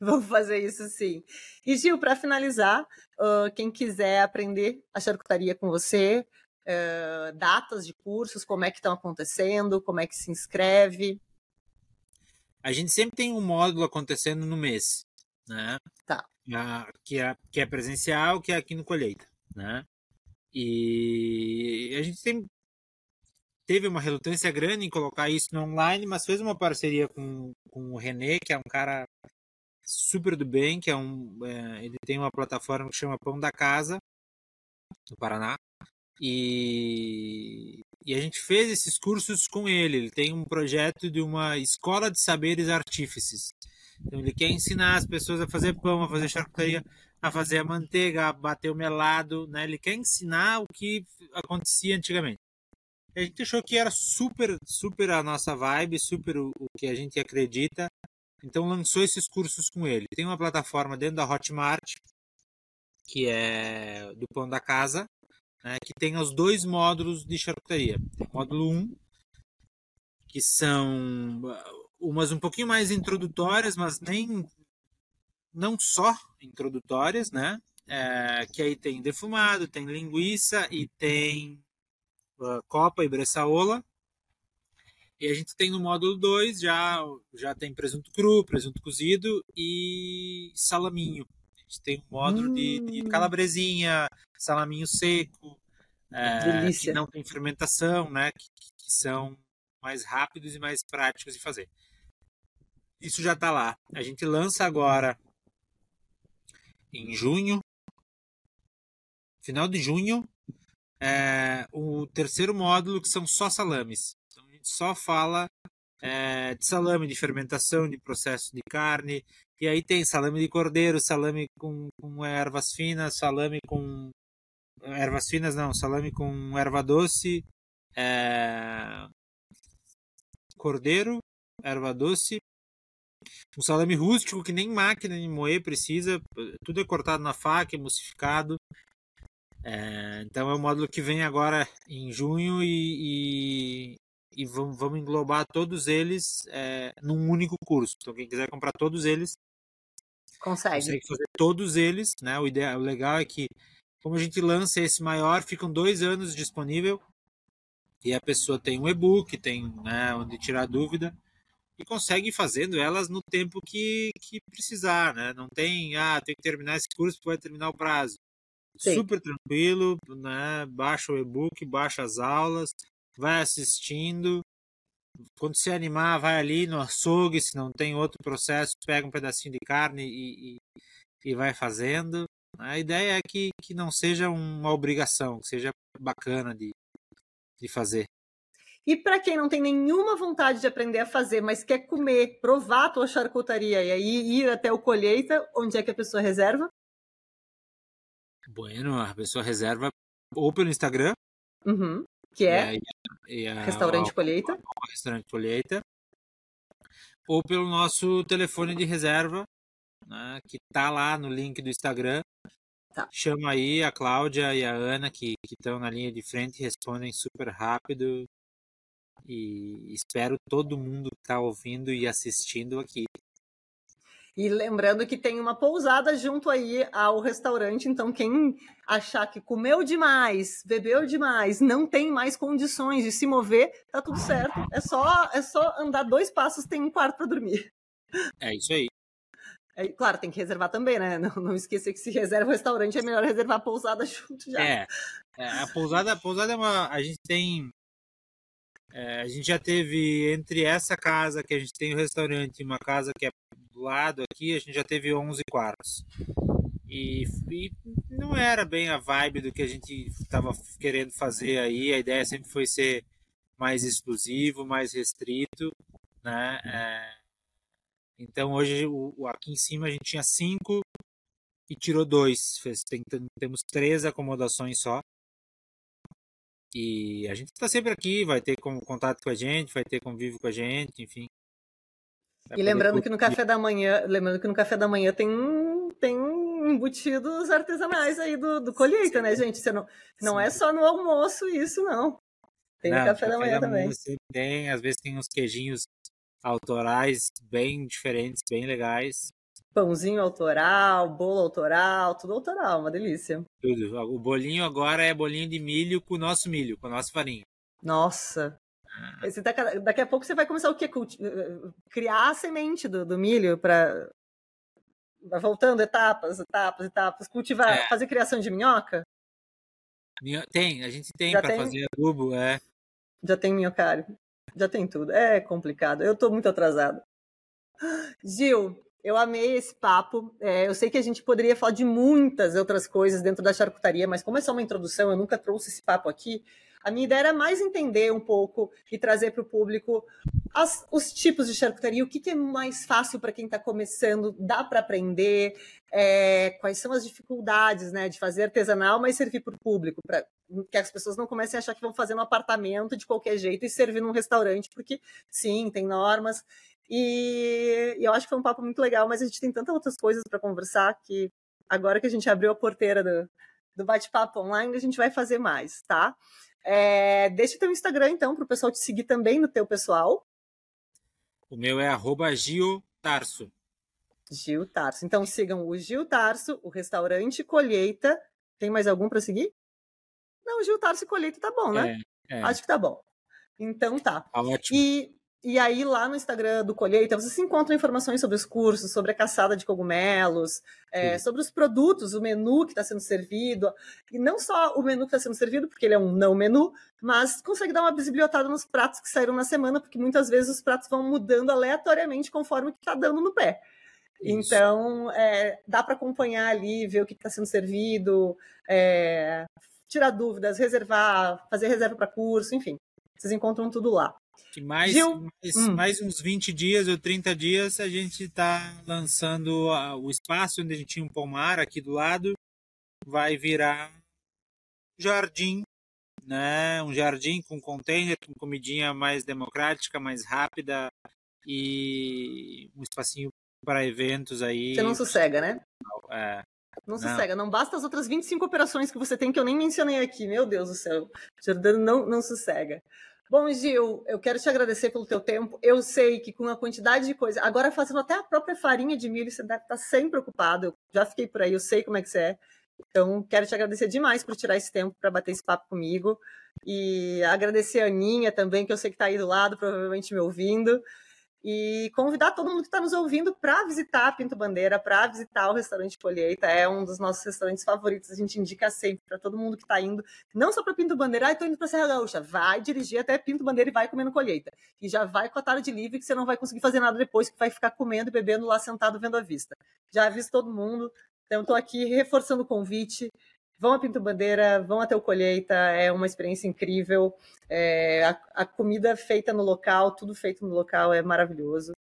Vamos fazer isso sim. E Gil, para finalizar, uh, quem quiser aprender a charcutaria com você, uh, datas de cursos, como é que estão acontecendo, como é que se inscreve? A gente sempre tem um módulo acontecendo no mês, né? Tá. que, é, que é presencial, que é aqui no Colheita, né? E a gente tem, teve uma relutância grande em colocar isso no online, mas fez uma parceria com, com o René, que é um cara super do bem, que é um, é, ele tem uma plataforma que chama Pão da Casa, no Paraná, e, e a gente fez esses cursos com ele. Ele tem um projeto de uma escola de saberes artífices. Então ele quer ensinar as pessoas a fazer pão, a fazer charcutaria, a fazer a manteiga, a bater o melado, né? Ele quer ensinar o que acontecia antigamente. A gente achou que era super, super a nossa vibe, super o, o que a gente acredita. Então lançou esses cursos com ele. Tem uma plataforma dentro da Hotmart que é do pão da casa, né, que tem os dois módulos de charcutaria. Módulo 1, que são uh, umas um pouquinho mais introdutórias, mas nem não só introdutórias, né? É, que aí tem defumado, tem linguiça e tem copa e bressaola. E a gente tem no módulo 2 já, já tem presunto cru, presunto cozido e salaminho. A gente tem um módulo hum. de, de hum. calabresinha, salaminho seco, é, que não tem fermentação, né? Que, que, são mais rápidos e mais práticos de fazer. Isso já está lá. A gente lança agora em junho, final de junho, é, o terceiro módulo que são só salames. Então a gente só fala é, de salame, de fermentação, de processo de carne, E aí tem salame de cordeiro, salame com, com ervas finas, salame com. Ervas finas não, salame com erva doce, é... cordeiro, erva doce, um salame rústico que nem máquina de moer precisa, tudo é cortado na faca, emulsificado. É, então é o módulo que vem agora em junho e, e, e vamos, vamos, englobar todos eles é, num único curso. Então quem quiser comprar todos eles consegue, consegue fazer todos eles. Né? O, ideal, o legal é que como a gente lança esse maior, ficam dois anos disponível e a pessoa tem um e-book, tem né, onde tirar dúvida e consegue ir fazendo elas no tempo que, que precisar, né? Não tem, ah, tem que terminar esse curso porque vai terminar o prazo. Sim. Super tranquilo, né? Baixa o e-book, baixa as aulas, vai assistindo. Quando se animar, vai ali no açougue, se não tem outro processo, pega um pedacinho de carne e, e, e vai fazendo. A ideia é que, que não seja uma obrigação, que seja bacana de, de fazer. E para quem não tem nenhuma vontade de aprender a fazer, mas quer comer, provar a tua charcutaria e aí ir até o colheita, onde é que a pessoa reserva? Bueno, a pessoa reserva ou pelo Instagram, uhum, que é e a, Restaurante Colheita. Restaurante Colheita. Ou pelo nosso telefone de reserva, né, que tá lá no link do Instagram. Tá. Chama aí a Cláudia e a Ana, que estão na linha de frente, respondem super rápido e espero todo mundo que está ouvindo e assistindo aqui. E lembrando que tem uma pousada junto aí ao restaurante, então quem achar que comeu demais, bebeu demais, não tem mais condições de se mover, tá tudo certo. É só é só andar dois passos, tem um quarto para dormir. É isso aí. É, claro, tem que reservar também, né? Não, não esqueça que se reserva o restaurante, é melhor reservar a pousada <laughs> junto já. É, é a pousada, a pousada é uma. A gente tem é, a gente já teve entre essa casa que a gente tem o restaurante e uma casa que é lado aqui, a gente já teve 11 quartos. E, e não era bem a vibe do que a gente estava querendo fazer aí. A ideia sempre foi ser mais exclusivo, mais restrito, né? É, então hoje o, aqui em cima a gente tinha cinco e tirou dois. Tem, temos três acomodações só. E a gente está sempre aqui, vai ter contato com a gente, vai ter convívio com a gente, enfim. E lembrando que no café da manhã, lembrando que no café da manhã tem tem embutidos artesanais aí do, do colheita, né, gente? Você não, não é só no almoço isso, não. Tem não, no café, café da manhã da também. Tem, às vezes tem uns queijinhos autorais bem diferentes, bem legais pãozinho autoral, bolo autoral, tudo autoral, uma delícia. Tudo. O bolinho agora é bolinho de milho com o nosso milho, com a nossa farinha. Nossa. Ah. Esse, daqui, a pouco você vai começar o quê? Criar a semente do, do milho para vai voltando etapas, etapas, etapas, cultivar, é. fazer criação de minhoca? Tem, a gente tem para fazer adubo, é. Já tem minhocário. Já tem tudo. É complicado. Eu tô muito atrasada. Gil, eu amei esse papo. É, eu sei que a gente poderia falar de muitas outras coisas dentro da charcutaria, mas como é só uma introdução, eu nunca trouxe esse papo aqui. A minha ideia era mais entender um pouco e trazer para o público as, os tipos de charcutaria, o que, que é mais fácil para quem está começando, dá para aprender, é, quais são as dificuldades né, de fazer artesanal, mas servir para o público, para que as pessoas não comecem a achar que vão fazer no apartamento de qualquer jeito e servir num restaurante, porque sim, tem normas. E, e, eu acho que foi um papo muito legal, mas a gente tem tantas outras coisas para conversar que agora que a gente abriu a porteira do, do bate-papo online, a gente vai fazer mais, tá? É, deixa o teu Instagram, então, para o pessoal te seguir também no teu pessoal. O meu é arroba Gil Tarso. Gil Tarso. Então sigam o Gil Tarso, o restaurante Colheita. Tem mais algum para seguir? Não, Gil Tarso e Colheita tá bom, né? É, é. Acho que tá bom. Então tá. Tá ótimo. E e aí, lá no Instagram do Colheita, você se encontra informações sobre os cursos, sobre a caçada de cogumelos, é, sobre os produtos, o menu que está sendo servido. E não só o menu que está sendo servido, porque ele é um não menu, mas consegue dar uma bibliotada nos pratos que saíram na semana, porque muitas vezes os pratos vão mudando aleatoriamente conforme o que está dando no pé. Isso. Então, é, dá para acompanhar ali, ver o que está sendo servido, é, tirar dúvidas, reservar, fazer reserva para curso, enfim. Vocês encontram tudo lá. Que mais, Gil... mais, hum. mais, uns 20 dias ou 30 dias a gente está lançando o espaço onde a gente tinha um pomar aqui do lado. Vai virar jardim, né? Um jardim com container, com comidinha mais democrática, mais rápida e um espacinho para eventos aí. Você não sossega, né? É. Não sossega. Não. não basta as outras 25 operações que você tem que eu nem mencionei aqui. Meu Deus do céu. Jordano não, não sossega. Bom, Gil, eu quero te agradecer pelo teu tempo. Eu sei que com a quantidade de coisa, agora fazendo até a própria farinha de milho, você deve estar sempre ocupado. Eu já fiquei por aí, eu sei como é que você é. Então, quero te agradecer demais por tirar esse tempo para bater esse papo comigo. E agradecer a Aninha também, que eu sei que está aí do lado, provavelmente me ouvindo e convidar todo mundo que está nos ouvindo para visitar a Pinto Bandeira, para visitar o restaurante Colheita. É um dos nossos restaurantes favoritos. A gente indica sempre para todo mundo que está indo, não só para Pinto Bandeira, ah, estou indo para Serra Gaúcha. Vai dirigir até Pinto Bandeira e vai comendo colheita. E já vai com a tarde livre, que você não vai conseguir fazer nada depois, que vai ficar comendo e bebendo lá sentado vendo a vista. Já aviso todo mundo. Então, estou aqui reforçando o convite. Vão a Pinto Bandeira, vão até o Colheita, é uma experiência incrível. É, a, a, comida feita no local, tudo feito no local é maravilhoso.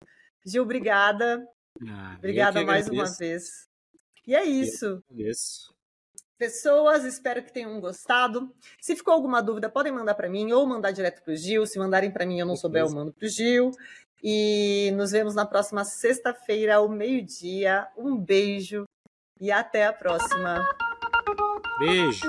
Gil, obrigada. Ah, obrigada mais uma vez. E é isso. Pessoas, espero que tenham gostado. Se ficou alguma dúvida, podem mandar para mim ou mandar direto para o Gil. Se mandarem para mim, eu não souber, eu mando para o Gil. E nos vemos na próxima sexta-feira, ao meio-dia. Um beijo e até a próxima. Beijo.